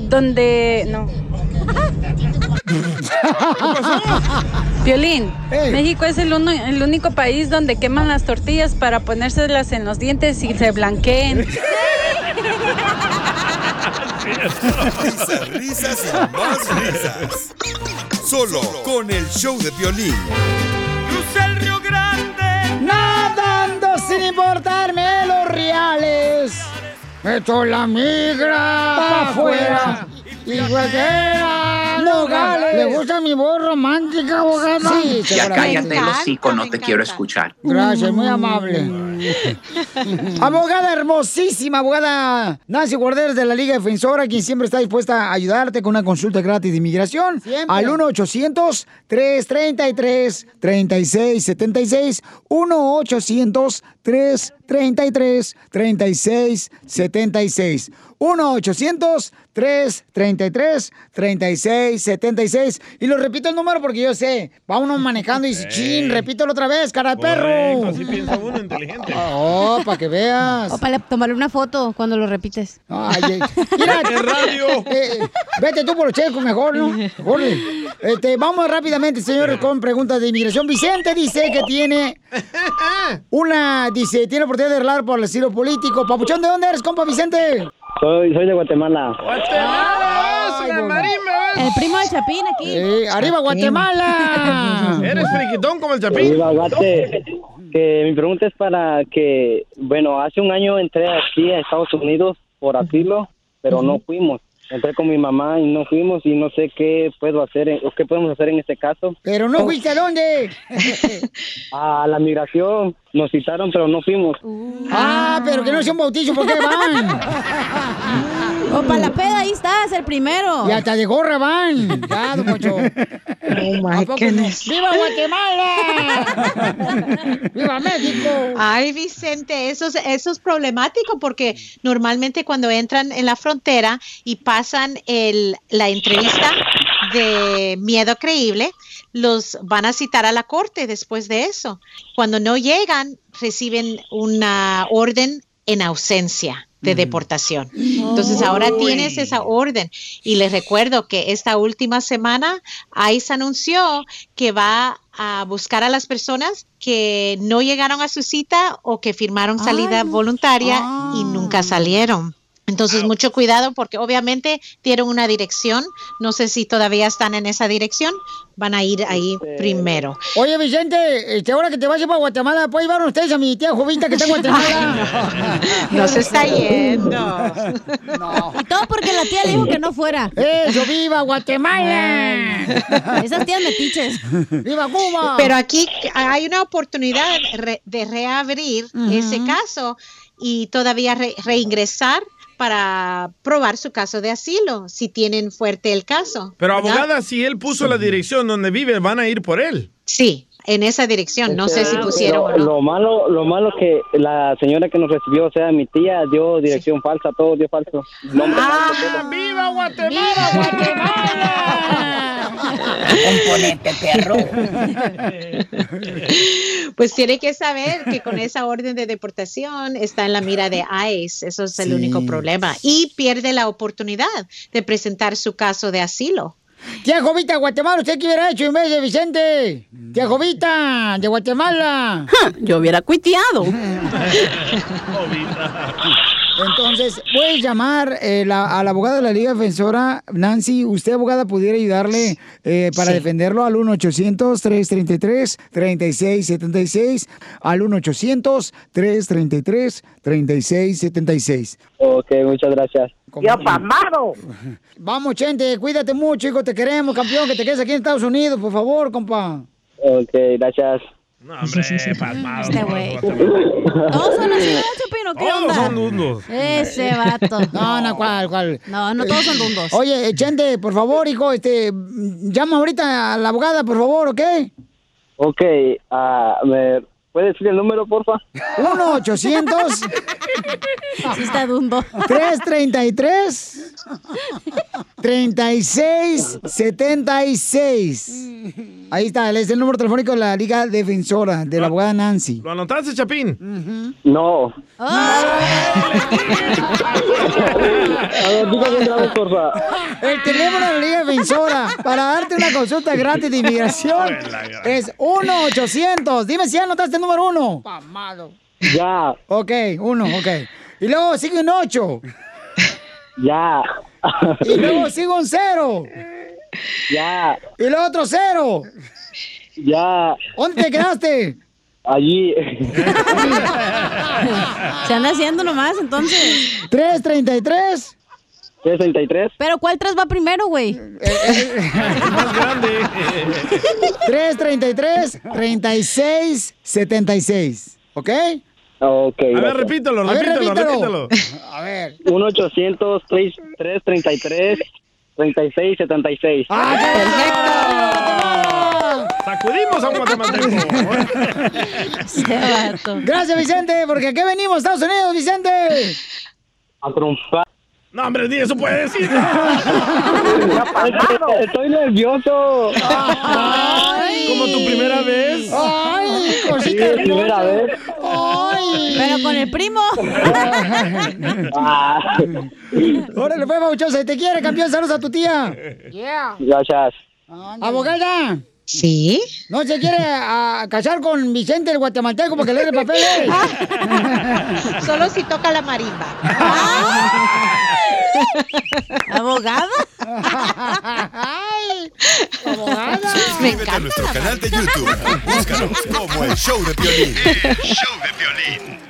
donde... no. Violín, México es el, uno- el único país donde queman las tortillas para ponérselas en los dientes y se blanqueen. Risas, risas y más risas. Solo con el show de violín. Crucé el Río Grande. Nadando sin importarme los reales. Meto la migra pa' afuera. Y huequera, Nogales. ¿Le gusta mi voz romántica, abogada? Sí, Ya cállate el hocico, no te quiero escuchar. Gracias, muy amable. abogada hermosísima, abogada Nancy Guarderas de la Liga Defensora, quien siempre está dispuesta a ayudarte con una consulta gratis de inmigración. Al 1-800-333-3676. 1-800-333-3676. 1-800-333-3676. Y lo repito el número porque yo sé. Va uno manejando y dice, chin, repítelo otra vez, cara de perro. Correcto, así piensa uno inteligente. Oh, para que veas. O para tomarle una foto cuando lo repites. Ay, ay. Mira, ¡Qué radio! eh, vete tú por los checos mejor, ¿no? Órale. Este, vamos rápidamente, señores, con preguntas de inmigración. Vicente dice que tiene una, dice, tiene oportunidad de hablar por el asilo político. Papuchón, ¿de dónde eres, compa Vicente? Soy, soy de Guatemala. El primo del Chapín aquí. Eh, ¡Arriba, Guatemala! Eres friquitón como el Chapín. Viva Guate. Que mi pregunta es para que, bueno, hace un año entré aquí a Estados Unidos por asilo, pero no fuimos. Entré con mi mamá y no fuimos y no sé qué puedo hacer en- o qué podemos hacer en este caso. Pero no fuiste a dónde. A la migración nos citaron, pero no fuimos. Ah, pero que no sea un bautizo, ¿por qué van? O para la peda, ahí estás, el primero. Y hasta de gorra van. Ya, don Poncho. ¿A poco no? ¡Viva Guatemala! ¡Viva México! Ay, Vicente, eso es, eso es problemático porque normalmente cuando entran en la frontera y pasan el, la entrevista de miedo creíble, los van a citar a la corte después de eso. Cuando no llegan, reciben una orden en ausencia de deportación. Entonces ahora tienes esa orden. Y les recuerdo que esta última semana ICE anunció que va a buscar a las personas que no llegaron a su cita o que firmaron salida voluntaria y nunca salieron. Entonces, mucho cuidado porque obviamente dieron una dirección. No sé si todavía están en esa dirección. Van a ir ahí primero. Oye, Vicente, este, ahora que te vayas para Guatemala, ¿pueden llevar ustedes a mi tía Jovita que está en Guatemala? No se está yendo. Y todo porque la tía le dijo que no fuera. ¡Eso, viva Guatemala! Esas tías metiches. ¡Viva Cuba! Pero aquí hay una oportunidad de reabrir ese caso y todavía re- reingresar para probar su caso de asilo, si tienen fuerte el caso. Pero ¿verdad? abogada, si él puso la dirección donde vive, van a ir por él. Sí, en esa dirección. No sé si Este, pusieron lo, o no. lo malo, lo malo que la señora que nos recibió, o sea, mi tía, dio dirección falsa, todo dio falso. Nombre falso, ¡Viva Guatemala, Guatemala! Componente perro. Pues tiene que saber que con esa orden de deportación está en la mira de ICE. Eso es el Sí. único problema. Y pierde la oportunidad de presentar su caso de asilo. Tía Jovita, Guatemala, ¿usted qué hubiera hecho en vez de Vicente? Tía Jovita, de Guatemala. Yo hubiera cuiteado. Entonces, puedes llamar eh, la- a la abogada de la Liga Defensora, Nancy. Usted, abogada, pudiera ayudarle eh, para Sí. defenderlo al 1-800-333-3676. Al 1-800-333-3676. Ok, muchas gracias. ¡Ya pamado! Vamos, Chente, cuídate mucho, hijo. Te queremos, campeón, que te quedes aquí en Estados Unidos, por favor, compa. Ok, gracias. No, hombre, palmado. Este güey. Todos son así, ¿verdad, Chapino? ¿Qué Todos onda? son dundos. Ese vato. No, no, ¿cuál, cuál? No, no todos son dundos. Oye, Chente, por favor, hijo, este, llama ahorita a la abogada, por favor, ¿ok? Ok, ah, ¿me puede decir el número, porfa? 1-800. Sí está dundo. 333 3676. Ahí está, es el número telefónico de la Liga Defensora de la abogada Nancy. ¿Lo anotaste, Chapín? No. Ah. A ver, dígame otra vez, porfa. El teléfono de la Liga Defensora para darte una consulta gratis de inmigración es 1-800. Dime si ya anotaste el número uno. Ya, Ok, uno, ok. Y luego sigue un 8. ya, Y luego sigue un 0. ya, Y luego otro 0. ya. ¿Dónde te quedaste? Allí. Se anda haciendo nomás, entonces. 333. 63. Pero ¿cuál tres va primero, güey? Más grande. 333 3676. ¿Ok? Ok. A ver, repítelo, A ver, repítelo, repítelo. repítelo. A ver. 1 800 333 3676 Sacudimos a un guatemalteco. Gracias, Vicente, porque aquí venimos, Estados Unidos, Vicente. A triunfar. No, hombre, ni eso puede decir. Estoy nervioso. Como tu primera vez. Ay, Sí, cosita primera hermosa. vez. Ay. Pero con el primo. Ah, Órale, pues, Bauchosa, te quiere, campeón. Saludos a tu tía. gracias. Abogada. Sí. ¿No se quiere a, casar con Vicente el guatemalteco porque le dé papeles? Solo si toca la marimba. ¿Abogada? Ay, abogada. Suscríbete a nuestro canal de YouTube. Búscanos como El Show de Piolín. El Show de Piolín.